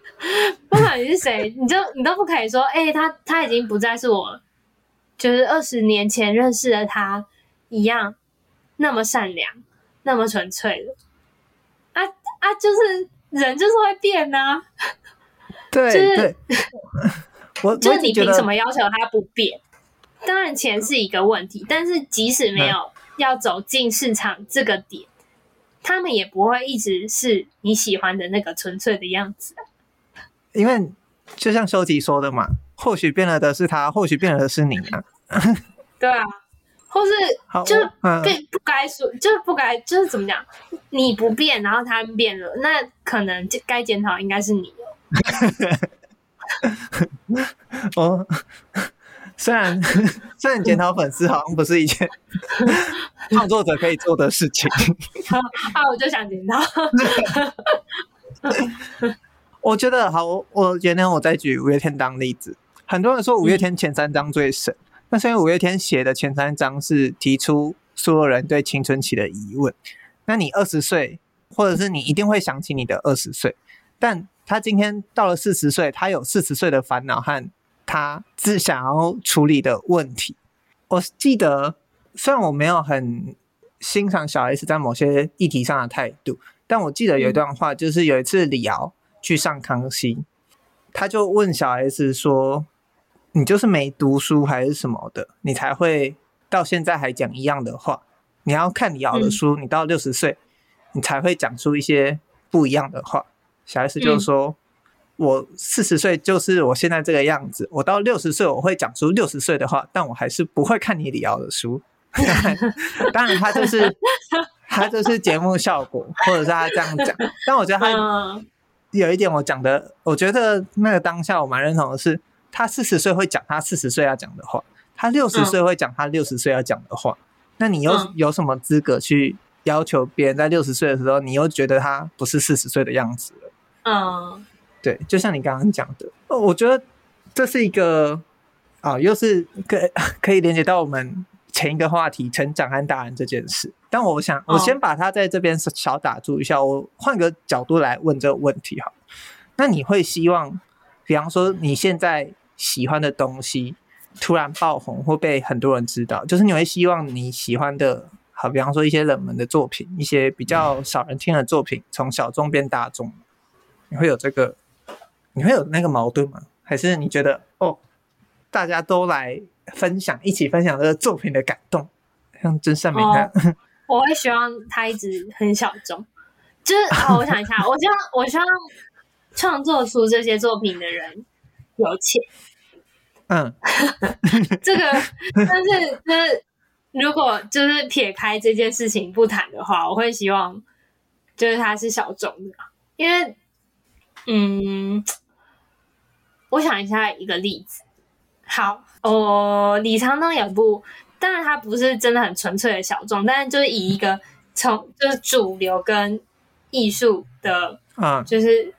(laughs) 不管你是谁，你就你都不可以说，哎、欸，他他已经不再是我，就是二十年前认识的他一样那么善良，那么纯粹的。啊啊，就是人就是会变呐、啊。对，(laughs) 就是 (laughs) 我就是你凭什么要求他不变？当然钱是一个问题，但是即使没有要走进市场这个点，嗯、他们也不会一直是你喜欢的那个纯粹的样子。因为就像修吉说的嘛，或许变了的是他，或许变了的是你啊。(laughs) 对啊，或是就是不不该说，就是不该就是怎么讲？你不变，然后他变了，那可能该检讨应该是你。(laughs) 哦，虽然 (laughs) 虽然检讨粉丝好像不是一件 (laughs) 创作者可以做的事情，啊，我就想检讨。我觉得好，我我今天我再举五月天当例子，很多人说五月天前三张最神，那所以五月天写的前三章是提出所有人对青春期的疑问。那你二十岁，或者是你一定会想起你的二十岁，但他今天到了四十岁，他有四十岁的烦恼和他自想要处理的问题。我记得，虽然我没有很欣赏小 S 在某些议题上的态度，但我记得有一段话，就是有一次李敖去上康熙，他就问小 S 说：“你就是没读书还是什么的，你才会到现在还讲一样的话？你要看你咬的书，你到六十岁，你才会讲出一些不一样的话。”小 S 就是说。我四十岁就是我现在这个样子，我到六十岁我会讲出六十岁的话，但我还是不会看你李敖的书。(laughs) 当然，他就是他就是节目效果，或者是他这样讲。但我觉得他有一点我讲的，我觉得那个当下我蛮认同的是，他四十岁会讲他四十岁要讲的话，他六十岁会讲他六十岁要讲的话。那你又有什么资格去要求别人在六十岁的时候，你又觉得他不是四十岁的样子了？嗯。对，就像你刚刚讲的，我觉得这是一个啊，又是可可以连接到我们前一个话题——成长和大人这件事。但我想，我先把它在这边小打住一下，我换个角度来问这个问题哈。那你会希望，比方说你现在喜欢的东西突然爆红或被很多人知道，就是你会希望你喜欢的，好，比方说一些冷门的作品，一些比较少人听的作品，从小众变大众，你会有这个？你会有那个矛盾吗？还是你觉得哦，大家都来分享，一起分享这个作品的感动，像真善美那样？哦，(laughs) 我会希望他一直很小众，就是哦，我想一下，我希望我希望创作出这些作品的人有钱。嗯，(laughs) 这个但是就是如果就是撇开这件事情不谈的话，我会希望就是他是小众的，因为嗯。我想一下一个例子，好，哦，李沧东有部，当然他不是真的很纯粹的小众，但是就是以一个从就是主流跟艺术的，嗯，就是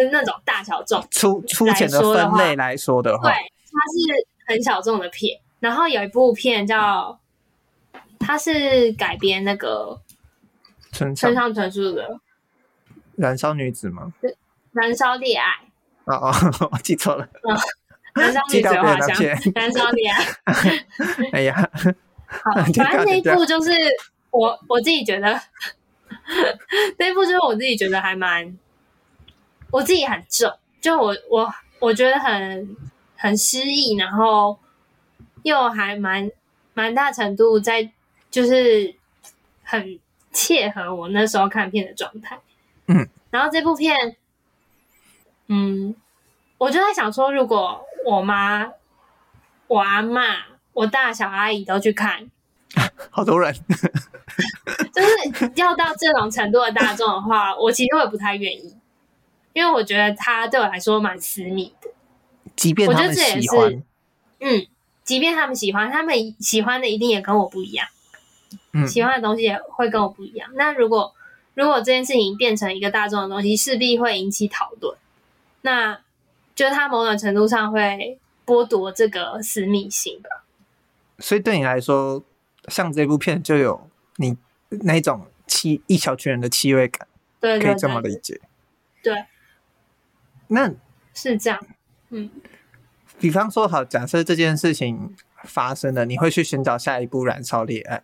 就是那种大小众粗粗浅的分类来说的话，对，它是很小众的片。然后有一部片叫，它是改编那个村上春树的《燃烧女子》吗？对，《燃烧恋爱》。哦哦，(laughs) 我记错了。嗯，燃烧女子画像，燃烧恋爱。(laughs) 哎呀，好，(laughs) 反正那一部就是我我自己觉得，那一部就是我自己觉得还蛮，我自己很重，就我我我觉得很很诗意，然后又还蛮蛮大程度在，就是很切合我那时候看片的状态。嗯，然后这部片。嗯，我就在想说，如果我妈、我阿嬷、我大小阿姨都去看，(laughs) 好多人，(laughs) 就是要到这种程度的大众的话，我其实会不太愿意，因为我觉得他对我来说蛮私密的。即便他们喜欢，我觉得这也是，嗯，即便他们喜欢，他们喜欢的一定也跟我不一样，嗯，喜欢的东西也会跟我不一样。那如果如果这件事情变成一个大众的东西，势必会引起讨论。那，就他某种程度上会剥夺这个私密性的。所以对你来说，像这部片就有你那种气一小群人的气味感，对，可以这么理解。对，那是这样。嗯，比方说，好，假设这件事情发生了，你会去寻找下一步燃烧烈爱？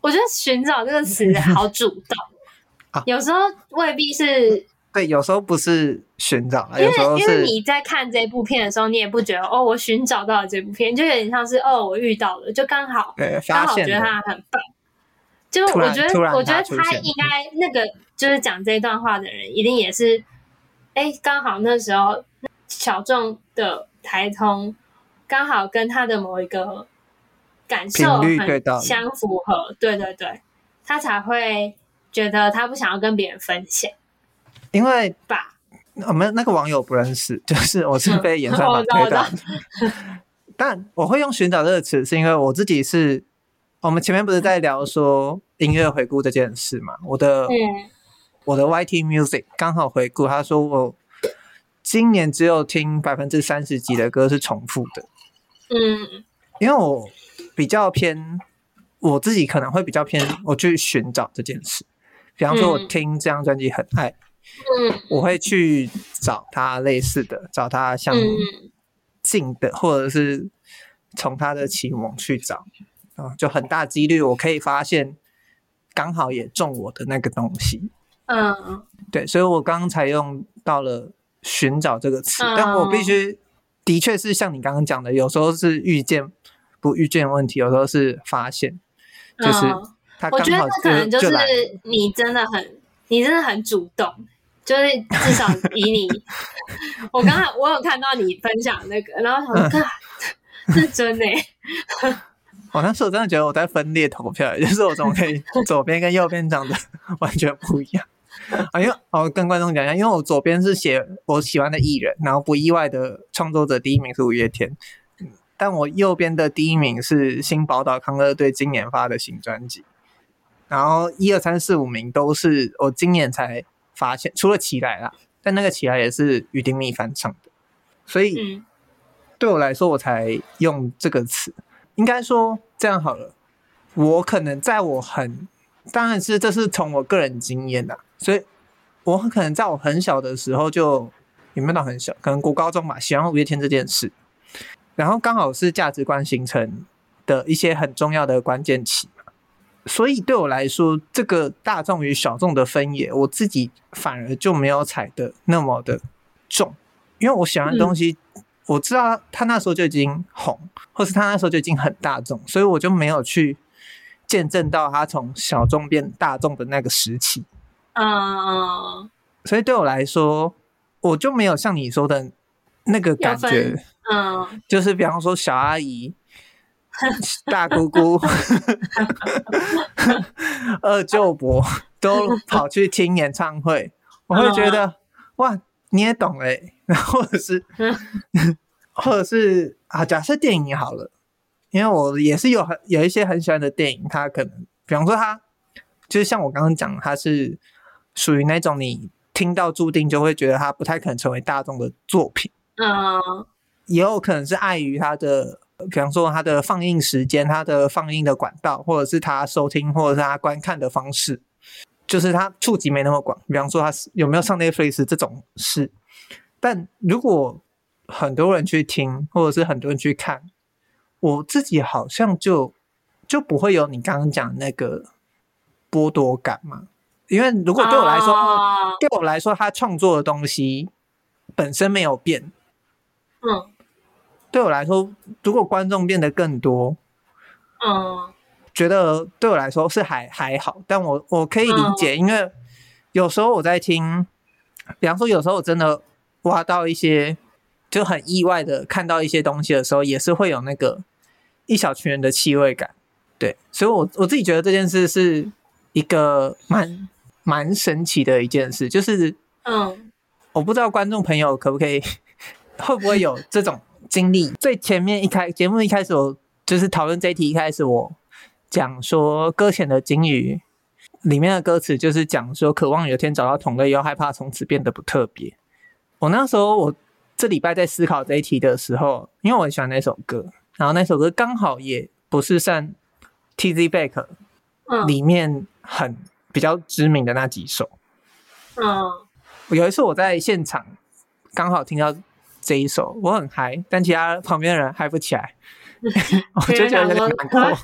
我觉得“寻找”这个词好主动 (laughs) 啊，有时候未必是。对，有时候不是寻找，因为因为你在看这部片的时候，你也不觉得哦，我寻找到了这部片，就有点像是哦，我遇到了，就刚好刚好觉得他很棒。就我觉得，我觉得他应该那个就是讲这段话的人，一定也是哎，刚好那时候小众的台通刚好跟他的某一个感受很相符合，对对对，他才会觉得他不想要跟别人分享。因为我们那个网友不认识，(laughs) 就是我是被演算法推到。(laughs) 但我会用“寻找”这个词，是因为我自己是，我们前面不是在聊说音乐回顾这件事嘛？我的我的 YT Music 刚好回顾，他说我今年只有听百分之三十几的歌是重复的。嗯，因为我比较偏，我自己可能会比较偏，我去寻找这件事。比方说，我听这张专辑很爱。嗯，我会去找他类似的，找他像近的，或者是从他的启蒙去找啊，就很大几率我可以发现刚好也中我的那个东西。嗯，对，所以我刚刚才用到了“寻找”这个词，嗯、但我必须的确是像你刚刚讲的，有时候是遇见不遇见问题，有时候是发现，就是他刚好就、嗯、我觉得可能就是你真的很，你真的很主动，就是至少比你，(laughs) 我刚才我有看到你分享那个，然后想说，是真的。(laughs) 我那时候真的觉得我在分裂投票，就是我怎么可以 (laughs) 左边跟右边长得完全不一样 (laughs) 啊？因为我跟观众讲一下，因为我左边是写我喜欢的艺人，然后不意外的创作者第一名是五月天，但我右边的第一名是新宝岛康乐队今年发的新专辑，然后一二三四五名都是我今年才发现，除了起来啦，但那个起来也是鱼丁蜜翻唱的，所以对我来说，我才用这个词。应该说这样好了，我可能在我很，当然是这是从我个人经验的，所以我很可能在我很小的时候就有没有到很小，可能国高中吧，喜欢五月天这件事，然后刚好是价值观形成的一些很重要的关键期嘛，所以对我来说，这个大众与小众的分野，我自己反而就没有踩的那么的重，因为我喜欢的东西。嗯我知道他那时候就已经红，或是他那时候就已经很大众，所以我就没有去见证到他从小众变大众的那个时期。嗯，所以对我来说，我就没有像你说的那个感觉。嗯，就是比方说小阿姨、大姑姑、(laughs) 二舅伯都跑去听演唱会，(laughs) 我会觉得哇。你也懂哎、欸，然后或者是，(laughs) 或者是啊，假设电影好了，因为我也是有很有一些很喜欢的电影，他可能，比方说他，就是像我刚刚讲，他是属于那种你听到注定就会觉得它不太可能成为大众的作品，嗯，也有可能是碍于它的，比方说它的放映时间、它的放映的管道，或者是它收听或者是它观看的方式。就是它触及没那么广，比方说他有没有上 Netflix 这种事，但如果很多人去听，或者是很多人去看，我自己好像就就不会有你刚刚讲那个剥夺感嘛。因为如果对我来说，oh. 对我来说，他创作的东西本身没有变，嗯，对我来说，如果观众变得更多，嗯。觉得对我来说是还还好，但我我可以理解，因为有时候我在听，比方说有时候我真的挖到一些就很意外的看到一些东西的时候，也是会有那个一小群人的气味感，对，所以我我自己觉得这件事是一个蛮蛮神奇的一件事，就是嗯，我不知道观众朋友可不可以会不会有这种经历？最前面一开节目一开始我就是讨论这一题，一开始我。讲说搁浅的鲸鱼里面的歌词，就是讲说渴望有一天找到同类，又害怕从此变得不特别。我那时候我这礼拜在思考这一题的时候，因为我很喜欢那首歌，然后那首歌刚好也不是算 Tizzy Bac 里面很比较知名的那几首。嗯，有一次我在现场刚好听到这一首，我很嗨，但其他旁边的人嗨不起来。(laughs) 我就觉得有点难过，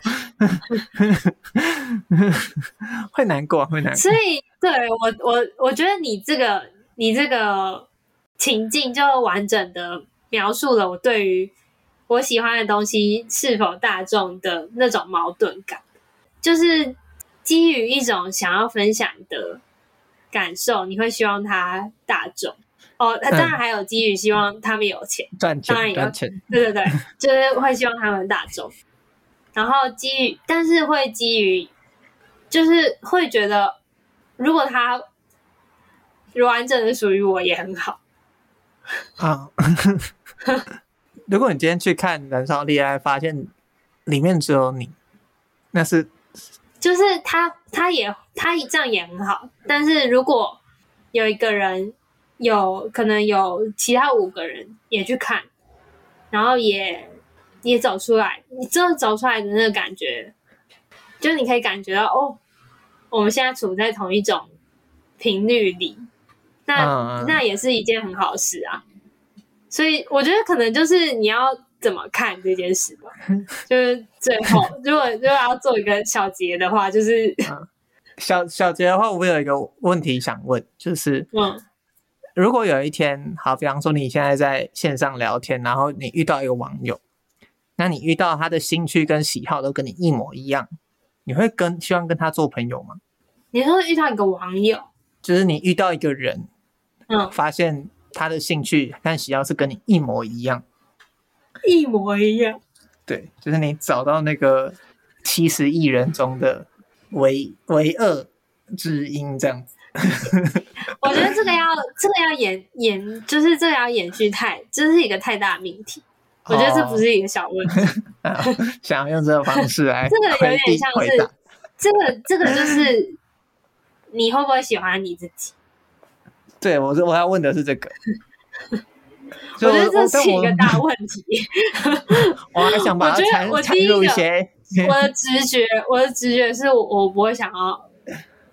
(laughs) 会难过，会难过。所以，对我，我我觉得你这个，你这个情境就完整的描述了我对于我喜欢的东西是否大众的那种矛盾感，就是基于一种想要分享的感受，你会希望他大众。哦，当然还有基于希望他们有钱赚钱，当然赚钱，对对对，(laughs) 就是会希望他们大众，然后基于，但是会基于，就是会觉得，如果他完整的属于我也很好啊。(laughs) 如果你今天去看《燃烧恋爱》，发现里面只有你，那是就是他，他也他这样也很好，但是如果有一个人。有可能有其他五个人也去看，然后也也走出来，你真的走出来的那个感觉，就是你可以感觉到哦，我们现在处在同一种频率里，那那也是一件很好的事啊。所以我觉得可能就是你要怎么看这件事吧。(laughs) 就是最后，如 (laughs) 果如果要做一个小结的话，就是小小结的话，我有一个问题想问，就是，嗯，如果有一天，好，比方说你现在在线上聊天，然后你遇到一个网友，那你遇到他的兴趣跟喜好都跟你一模一样，你会跟希望跟他做朋友吗？你说遇到一个网友，就是你遇到一个人，嗯，发现他的兴趣跟喜好是跟你一模一样，一模一样，对，就是你找到那个七十亿人中的。唯唯二知音这样子，(laughs) 我觉得这个要这个要演演，就是这个要延续太，这是一个太大的命题。我觉得这不是一个小问题。哦、(laughs) 想要用这个方式来，(laughs) 这个有点像是这个这个就是你会不会喜欢你自己？对我我要问的是这个。我觉得这是一个大问题。我，我还想把它参入一些。我的直觉，我的直觉是我我不会想要，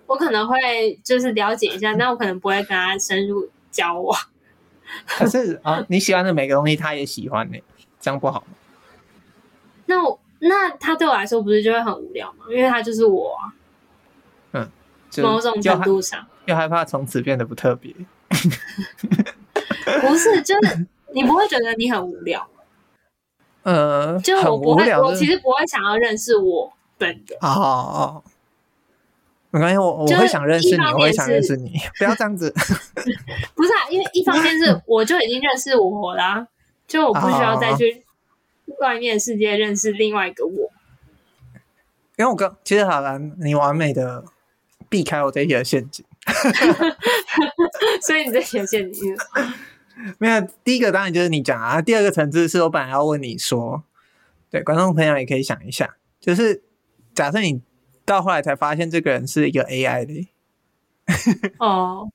我可能会就是了解一下，但我可能不会跟他深入交往。(laughs) 可是啊，你喜欢的每个东西，他也喜欢呢，这样不好吗？(laughs) 那我那他对我来说不是就会很无聊吗？因为他就是我啊。嗯，某种程度上又害怕从此变得不特别。(laughs) (laughs) 不是，就是你不会觉得你很无聊。呃，就我不会，我其实不会想要认识我本人。哦哦，没关系，我我会想认识你，我会想认识你，(laughs) 不要这样子。(laughs) 不是啊，因为一方面是我就已经认识我啦，就我不需要再去外面世界认识另外一个我。因为我刚其实好了，你完美的避开我这一陷阱。所以你这题的陷阱。(laughs) 没有，第一个当然就是你讲啊。第二个层次是我本来要问你说，对观众朋友也可以想一下，就是假设你到后来才发现这个人是一个 AI 的，哦，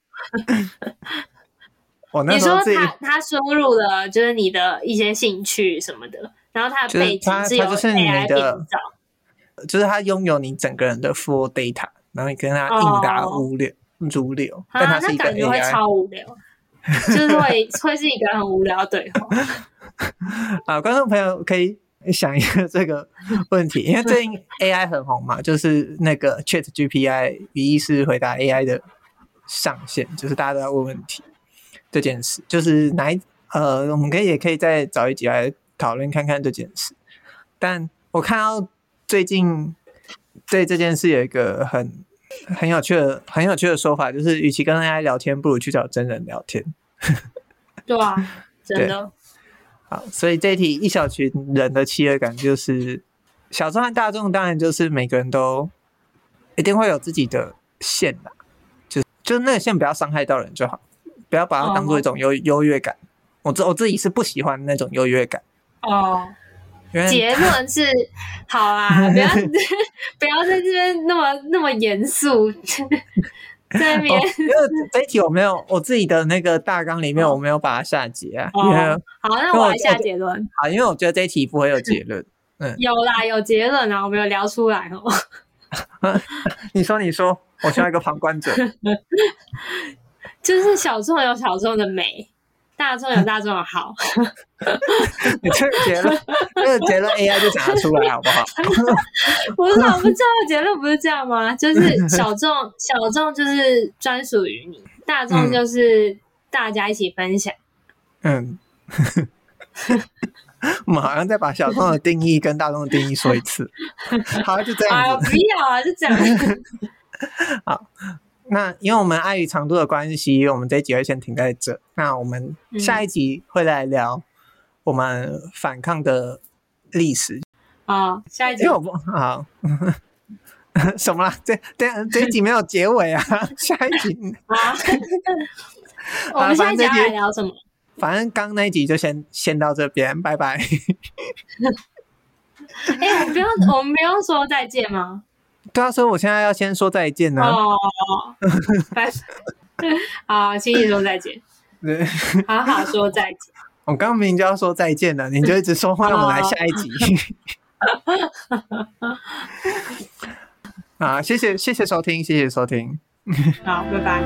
(laughs) 我那时候自己你说他他输入了就是你的一些兴趣什么的，然后他的背景是由 AI 编造，就是他拥有你整个人的 full data，然后你跟他应答无流如流，哦、但他是一个 AI，啊、感觉会超无聊。(laughs) 就是会会是一个很无聊的对话。(laughs) 啊，观众朋友可以想一个这个问题，因为最近 AI 很红嘛，就是那个 Chat GPI 语义是回答 AI 的上线，就是大家都在问问题这件事，就是哪一呃，我们可以也可以再找一集来讨论看看这件事。但我看到最近对这件事有一个很。很有趣的，很有趣的说法就是，与其跟 AI 聊天，不如去找真人聊天。(laughs) 对啊，真的。好，所以这一题一小群人的契约感就是小众和大众，当然就是每个人都一定会有自己的线的，就就那个线不要伤害到人就好，不要把它当做一种优优越感。我自我自己是不喜欢那种优越感。哦。结论是好啊，不要 (laughs) 不要在这边那么那么严肃，在那边、哦。因为这一题我没有我自己的那个大纲里面我没有把它下结啊。哦、好，那我来下结论。好，因为我觉得这一题不会有结论。嗯，有啦，有结论啊，我没有聊出来哦。(laughs) 你说，你说，我需要一个旁观者。(laughs) 就是小众有小众的美。大众有大众的好，(laughs) 你这个结论，这个结论 AI 就讲得出来好不好？(laughs) 不是，我们这个结论不是这样吗？就是小众，(laughs) 小众就是专属于你，大众就是大家一起分享。嗯，我们好像再把小众的定义跟大众的定义说一次。好，就这样子。不要啊，就这样。好。那因为我们碍于长度的关系，我们这一集会先停在这。那我们下一集会来聊我们反抗的历史。啊、哦，下一集。我不 (laughs) 好，(laughs) 什么啦？这这这一集没有结尾啊！(laughs) 下一集啊，我们下一集要来聊什么？反正刚那一集就先先到这边，拜拜。哎、欸，我们不用，我们不用说再见吗？对啊，所以我现在要先说再见呢。哦，拜，(laughs) 好，轻易说再见。对，好好说再见。我刚明明就要说再见了，你就一直说话，让我来下一集。(laughs) 好，谢谢谢谢收听，谢谢收听。(laughs) 好，拜拜。